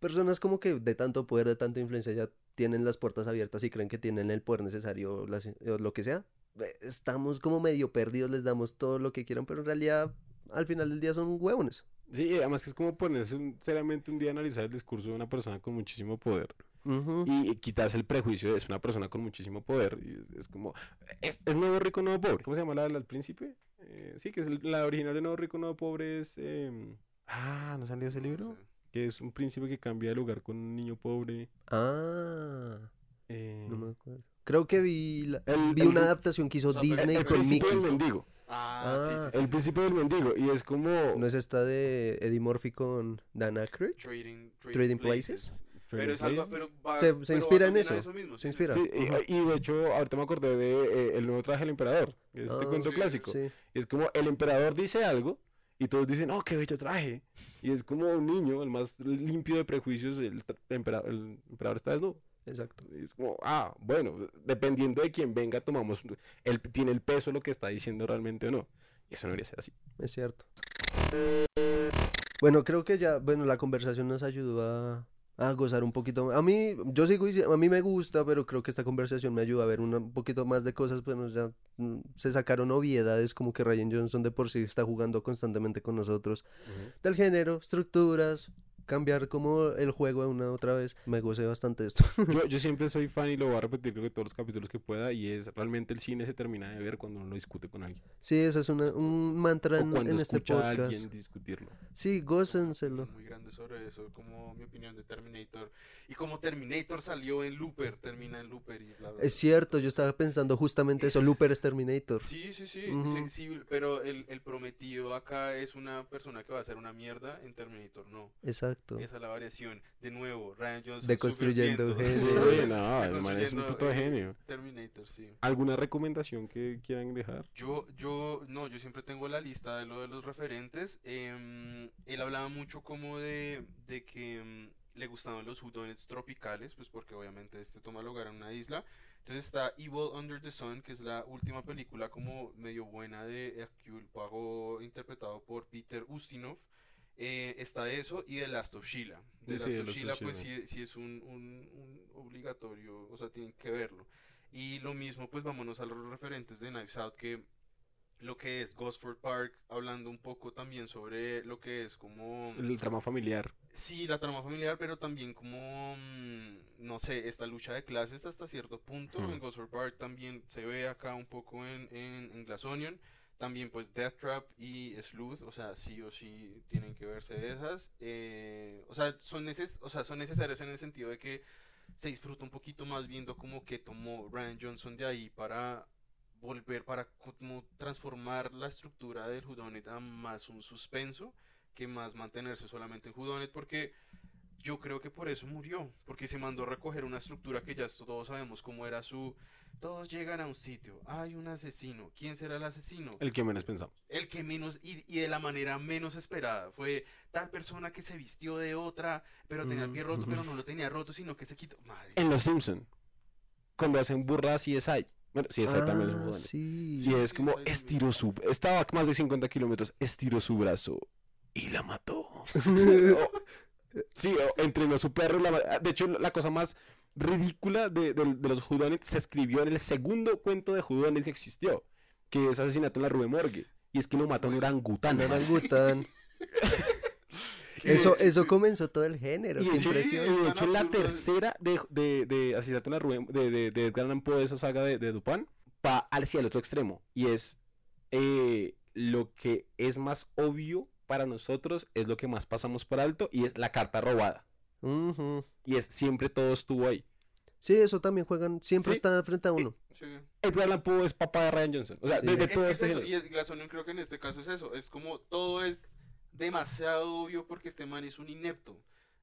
personas como que de tanto poder, de tanta influencia, ya tienen las puertas abiertas y creen que tienen el poder necesario las- o lo que sea. Eh, Estamos como medio perdidos, les damos todo lo que quieran, pero en realidad al final del día son huevones. Sí, y además que es como ponerse un- seriamente un día a analizar el discurso de una persona con muchísimo poder y, y quitarse el prejuicio de es una persona con muchísimo poder. Y es, es como, es, es nuevo rico, nuevo pobre. ¿Cómo se llama la del príncipe? Eh, sí, que es el- la original de nuevo rico, nuevo pobre es... em, ah, ¿no salió ese libro? No sé. Que es un príncipe que cambia de lugar con un niño pobre. Ah, eh, no me acuerdo. Creo que vi, la- El- vi el- una adaptación que hizo o sea, Disney el con príncipe Mickey. del mendigo. Ah, Ah, sí, sí. El sí. príncipe del mendigo. Y es como... ¿No es esta de Eddie Murphy con Dan Aykroyd? Trading, Trading Places. Pero es algo, pero va- Se- se pero va inspira en a eso, mismo, se inspira. Sí, y- y, de hecho, ahorita me acordé de eh, El nuevo traje del emperador, que es este Ah, cuento sí, clásico. Sí. Es como el emperador dice algo y todos dicen, oh, qué bello traje. Y es como un niño, el más limpio de prejuicios, el, tra- empera- el emperador está desnudo. Exacto. Y es como, ah, bueno, dependiendo de quién venga, tomamos, él tiene el peso lo que está diciendo realmente o no. Y eso no debería ser así. Es cierto. Bueno, creo que ya, bueno, la conversación nos ayudó a, a gozar un poquito. A mí, yo sigo, a mí me gusta, pero creo que esta conversación me ayuda a ver una- un poquito más de cosas. Bueno, ya mm, se sacaron obviedades como que Ryan Johnson de por sí está jugando constantemente con nosotros. Del género, estructuras, cambiar como el juego de una otra vez. Me gocé bastante esto. Yo, yo siempre soy fan y lo voy a repetir creo que todos los capítulos que pueda y es realmente el cine se termina de ver cuando uno lo discute con alguien. Sí, ese es una- un mantra O en, cuando en este escucha a podcast. alguien discutirlo. Sí, gócenselo. muy grande sobre eso, como mi opinión de Terminator. Y como Terminator salió en Looper, termina en Looper y bla, bla, Es cierto, yo estaba pensando justamente eso, Looper es Terminator. Sí, sí, sí, sí, pero el, el prometido acá es una persona que va a hacer una mierda, en Terminator no. Exacto. Esa es la variación. De nuevo, Ryan Johnson. Deconstruyendo gente. Sí, no, el man es un puto eh, genio. Terminator, sí. ¿Alguna recomendación que quieran dejar? Yo, yo, no, yo siempre tengo la lista de lo de los referentes. em, él hablaba mucho como de, de que em, le gustaban los whodunits tropicales, pues porque obviamente este toma lugar en una isla. Entonces está Evil Under the Sun, que es la última película como medio buena de Hercule Poirot, interpretado por Peter Ustinov. Eh, está eso y The Last of Sheila. The Sí, Last of Sheila, pues sí, sí es un, un- un obligatorio, o sea, tienen que verlo. Y lo mismo, pues vámonos a los referentes de Knives Out, que lo que es Gosford Park, hablando un poco también sobre lo que es como... El trama familiar. Sí, la trama familiar, pero también como, mm, no sé, esta lucha de clases hasta cierto punto. En Gosford Park también se ve acá un poco en, en, en Glass Onion. También pues Death Trap y Sleuth, o sea, sí o sí tienen que verse esas. Eh, o, sea, son neces o sea, son necesarias en el sentido de que se disfruta un poquito más viendo como que tomó Ryan Johnson de ahí para volver, para como transformar la estructura del Whodunit a más un suspenso que más mantenerse solamente en Whodunit porque yo creo que por eso murió, porque se mandó a recoger una estructura que ya todos sabemos cómo era su... Todos llegan a un sitio, hay un asesino, ¿quién será el asesino? El que menos pensamos. el que menos y, y de la manera menos esperada fue tal persona que se vistió de otra pero tenía el pie roto pero no lo tenía roto sino que se quitó madre En Los Simpson, cuando hacen burras CSI. Bueno, CSI también es un Ah, jodón. sí. Sí, es como Sí, sí, sí. estiró su... Estaba más de 50 kilómetros, estiró su brazo y la mató. O- sí, o entrenó a su perro y la De hecho, la cosa más ridícula de, de- de los Whodunits se escribió en el segundo cuento de Whodunit que existió, que es Asesinato en la Rue Morgue. Y es que lo mata un orangután. Un orangután. Eso, eso comenzó todo el género. Y de hecho, impresión. y de tan hecho la absurdo. tercera de, de, de Asesinato en la Rue, de, de, de Edgar Allan Poe, de esa saga de, de Dupin, va hacia el otro extremo. Y es eh, lo que es más obvio para nosotros, es lo que más pasamos por alto, y es la carta robada. Y es siempre todo estuvo ahí. Sí, eso también juegan, siempre Sí. está frente a uno. Sí. Edgar Allan Poe es papá de Ryan Johnson. O sea, Sí. de, de todo que es este eso, género. y el Glass Onion creo que en este caso es eso es como todo es demasiado obvio porque este man es un inepto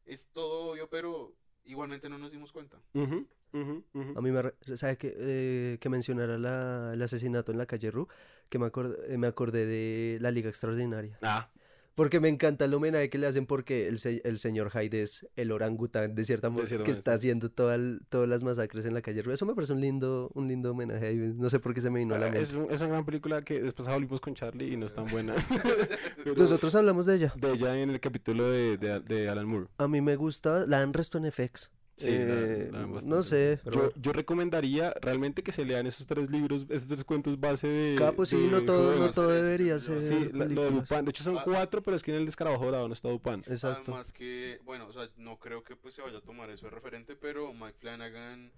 es todo obvio pero igualmente no nos dimos cuenta. A mí me... re- ¿Sabe que, eh, que mencionara la- el asesinato en la calle Ru? Que me acordé, me acordé de la Liga Extraordinaria. Ah, Porque me encanta el homenaje que le hacen porque el, se- el señor Hyde es el orangután de cierta manera que está haciendo toda el- todas las masacres en la calle. Eso me parece un lindo, un lindo homenaje. No sé por qué se me vino a la Ah, es, mente. un- es una gran película que después volvimos con Charlie y no es tan buena. Pero Nosotros hablamos de ella. de ella en el capítulo de, de, de Alan Moore. A mí me gusta, la han resto en FX. Sí, Eh, la no sé, pero Yo, yo recomendaría realmente que se lean esos tres libros, esos tres cuentos base de. Capo, sí, de no todo, no todo debería ser. Sí, la- lo de. De hecho, son Ah. cuatro, pero es que en el descarabajo dorado no está Lupin. Exacto. Además que, bueno, o sea, no creo que pues se vaya a tomar eso de referente, pero Mike Flanagan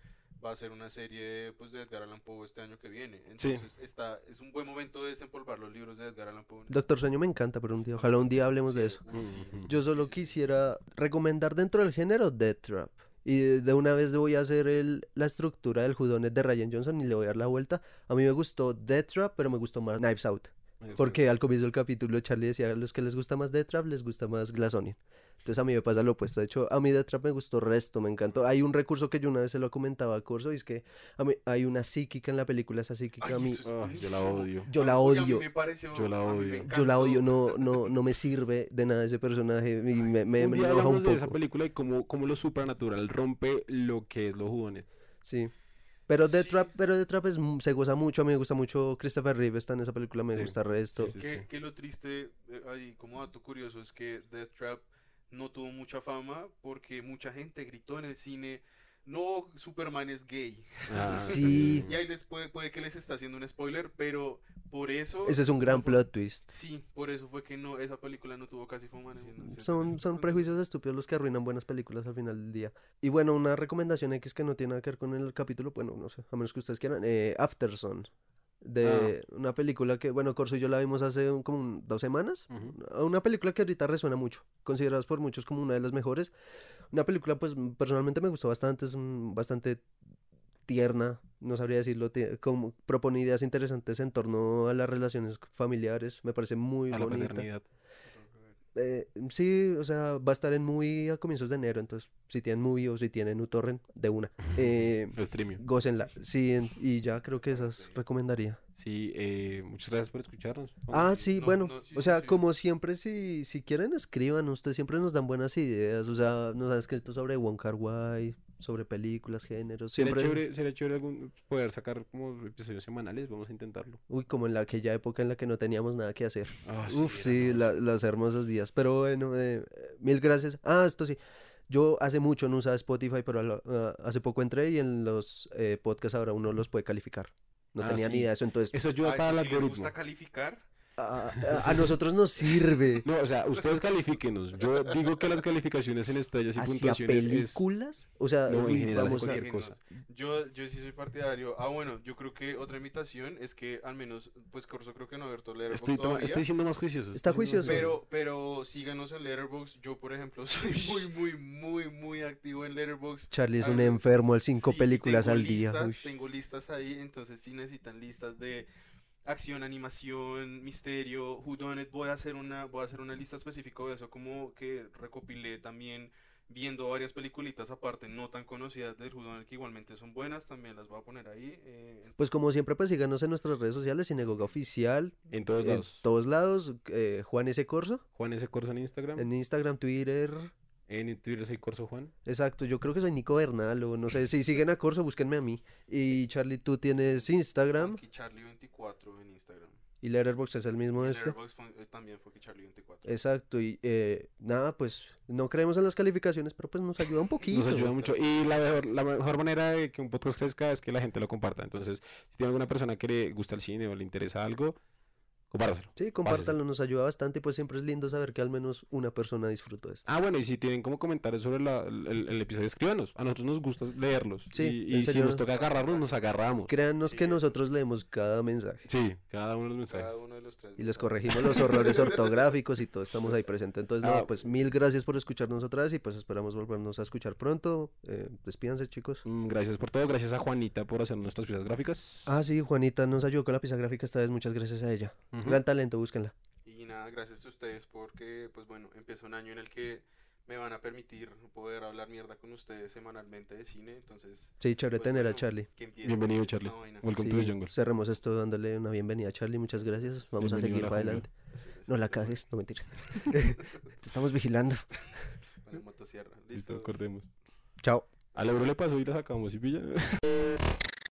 va a hacer una serie pues de Edgar Allan Poe este año que viene. Sí. Entonces está, es un buen momento de desempolvar los libros de Edgar Allan Poe. Doctor Sueño me encanta, pero un día, ojalá un día hablemos de eso. Ujú. Yo solo quisiera recomendar dentro del género Death Trap. Y de- una vez le voy a hacer el, la estructura del judonet de Ryan Johnson y le voy a dar la vuelta. A mí me gustó Death pero me gustó más Knives Out. Porque al comienzo del capítulo Charlie decía a los que les gusta más Death Trap les gusta más Glass Onion. Entonces a mí me pasa lo opuesto. De hecho, a mí Death Trap me gustó resto, me encantó. Hay un recurso que yo una vez se lo comentaba a Corso y es que a mí, hay una psíquica en la película, esa psíquica Ay, a mí, Ay, yo la odio. yo la Oye, a mí odio. me pareció- Yo la me odio. Yo la odio, no, no, no me sirve de nada ese personaje y me, me, un me día enoja un hablamos de esa película y cómo, cómo lo supernatural rompe lo que es los jugones. Sí. Pero Death Sí. Trap, pero Death Trap es, se goza mucho, a mí me gusta mucho Christopher Reeve está en esa película, me Sí. gusta resto. Sí, sí, Que, sí. que lo triste, eh, ahí como dato curioso, es que Death Trap no tuvo mucha fama porque mucha gente gritó en el cine, no, Superman es gay. Ah, Sí. Y ahí les puede, puede que les está haciendo un spoiler, pero por eso... Ese es un gran no fue- plot twist. Sí, por eso fue que no, esa película no tuvo casi fama. en el- Son, son prejuicios estúpidos los que arruinan buenas películas al final del día. Y bueno, una recomendación X que no tiene nada que ver con el capítulo, bueno, no sé, a menos que ustedes quieran, eh, Afterson. De una película que, bueno, Corso y yo la vimos hace un- como un- dos semanas. Ujú. Una película que ahorita resuena mucho, consideradas por muchos como una de las mejores. Una película, pues personalmente me gustó bastante, es mm, bastante tierna, no sabría decirlo, como propone ideas interesantes en torno a las relaciones familiares, me parece muy A la bonita. paternidad. Eh, sí, o sea, va a estar en movie a comienzos de enero, entonces si tienen movie o si tienen uTorrent, de una. Eh, gócenla, sí, en- y ya creo que esas recomendaría. Sí, eh, muchas gracias por escucharnos. Ah, sí, no, bueno, no, sí, o sea, sí. como siempre, si, si quieren, escriban, ustedes siempre nos dan buenas ideas, o sea, nos han escrito sobre Wong Kar Wai, sobre películas, géneros, Sería siempre, chévere, sería chévere algún- poder sacar como episodios semanales, vamos a intentarlo. uy, como en la aquella época en la que no teníamos nada que hacer. Ah, Uf, sí, hermoso. la- los hermosos días. Pero bueno, eh, mil gracias. Ah, esto sí. Yo hace mucho no usaba Spotify, pero a lo- ah, hace poco entré y en los eh, podcasts ahora uno los puede calificar. No Ah, tenía sí. ni idea de eso, entonces Eso ayuda Ah, para el sí algoritmo. gusta calificar? A, a- a nosotros nos sirve. No, o sea, ustedes califíquenos. Yo digo que las calificaciones en estrellas y Hacia puntuaciones es... películas, o sea, No, en general, vamos a... cualquier cosa. Yo, yo sí soy partidario. Ah, bueno, yo creo que otra invitación es que al menos, pues Corso creo que no ha abierto Letterboxd Estoy, estoy siendo más juicioso. Está juicioso. Pero, pero síganos en Letterboxd. Yo, por ejemplo, soy muy, muy, muy, muy activo en Letterboxd. Charlie es un Ah, enfermo al cinco Sí, películas al día. listas, uy. Tengo listas ahí, entonces si necesitan listas de acción, animación, misterio, whodunit, voy a hacer una voy a hacer una lista específica de eso, como que recopilé también viendo varias peliculitas aparte no tan conocidas del whodunit que igualmente son buenas, también las voy a poner ahí. eh, Pues como siempre, pues síganos en nuestras redes sociales, Sinagoga Oficial, En todos en lados. todos lados, eh, Juan S. Corso, Juan S. Corso en Instagram. en Instagram, Twitter, En Twitter soy Corso Juan. Exacto, yo creo que soy Nico Bernal o no sé, si siguen a Corso, búsquenme a mí. Y Charlie, tú tienes Instagram Funky Charlie 24 en Instagram. y Letterboxd es el mismo Y este. Letterboxd eh, también Funky Charlie 24. Exacto, y eh, nada, pues no creemos en las calificaciones, pero pues nos ayuda un poquito. Nos ayuda mucho. Y la mejor, la mejor manera de que un podcast crezca es que la gente lo comparta. Entonces, si tiene alguna persona que le gusta el cine o le interesa algo, compártaselo. Sí, compártanlo, nos ayuda bastante y pues siempre es lindo saber que al menos una persona disfrutó esto. Ah, bueno, y si tienen como comentarios sobre la- el, el episodio, escríbanos. A nosotros nos gusta leerlos. Sí, y, en y si nos toca agarrarnos, nos agarramos. Créannos Sí, que nosotros leemos cada mensaje Sí, cada uno de los mensajes. Cada uno de los tres. y les corregimos los errores ortográficos y todo estamos ahí presentes. Entonces, no, Ah. pues mil gracias por escucharnos otra vez y pues esperamos volvernos a escuchar pronto. Eh, despídanse, chicos. Mm, Gracias por todo. Gracias a Juanita por hacer nuestras piezas gráficas. Ah, sí, Juanita nos ayudó con la pieza gráfica esta vez, muchas gracias a ella. Gran talento, búsquenla. Y nada, gracias a ustedes porque, pues bueno, empieza un año en el que me van a permitir poder hablar mierda con ustedes semanalmente de cine. Entonces, Sí, chévere pues, tener a bueno, Charlie. Bienvenido, Charlie. Welcome Sí, to the jungle. cerremos esto dándole una bienvenida a Charlie, muchas gracias. Vamos a Bienvenido seguir a la para adelante. No la cagues, no mentiras. Te estamos vigilando. La motosierra. Listo, Listo. cortemos. Chao. Al euro le pasó y la sacamos y pilla.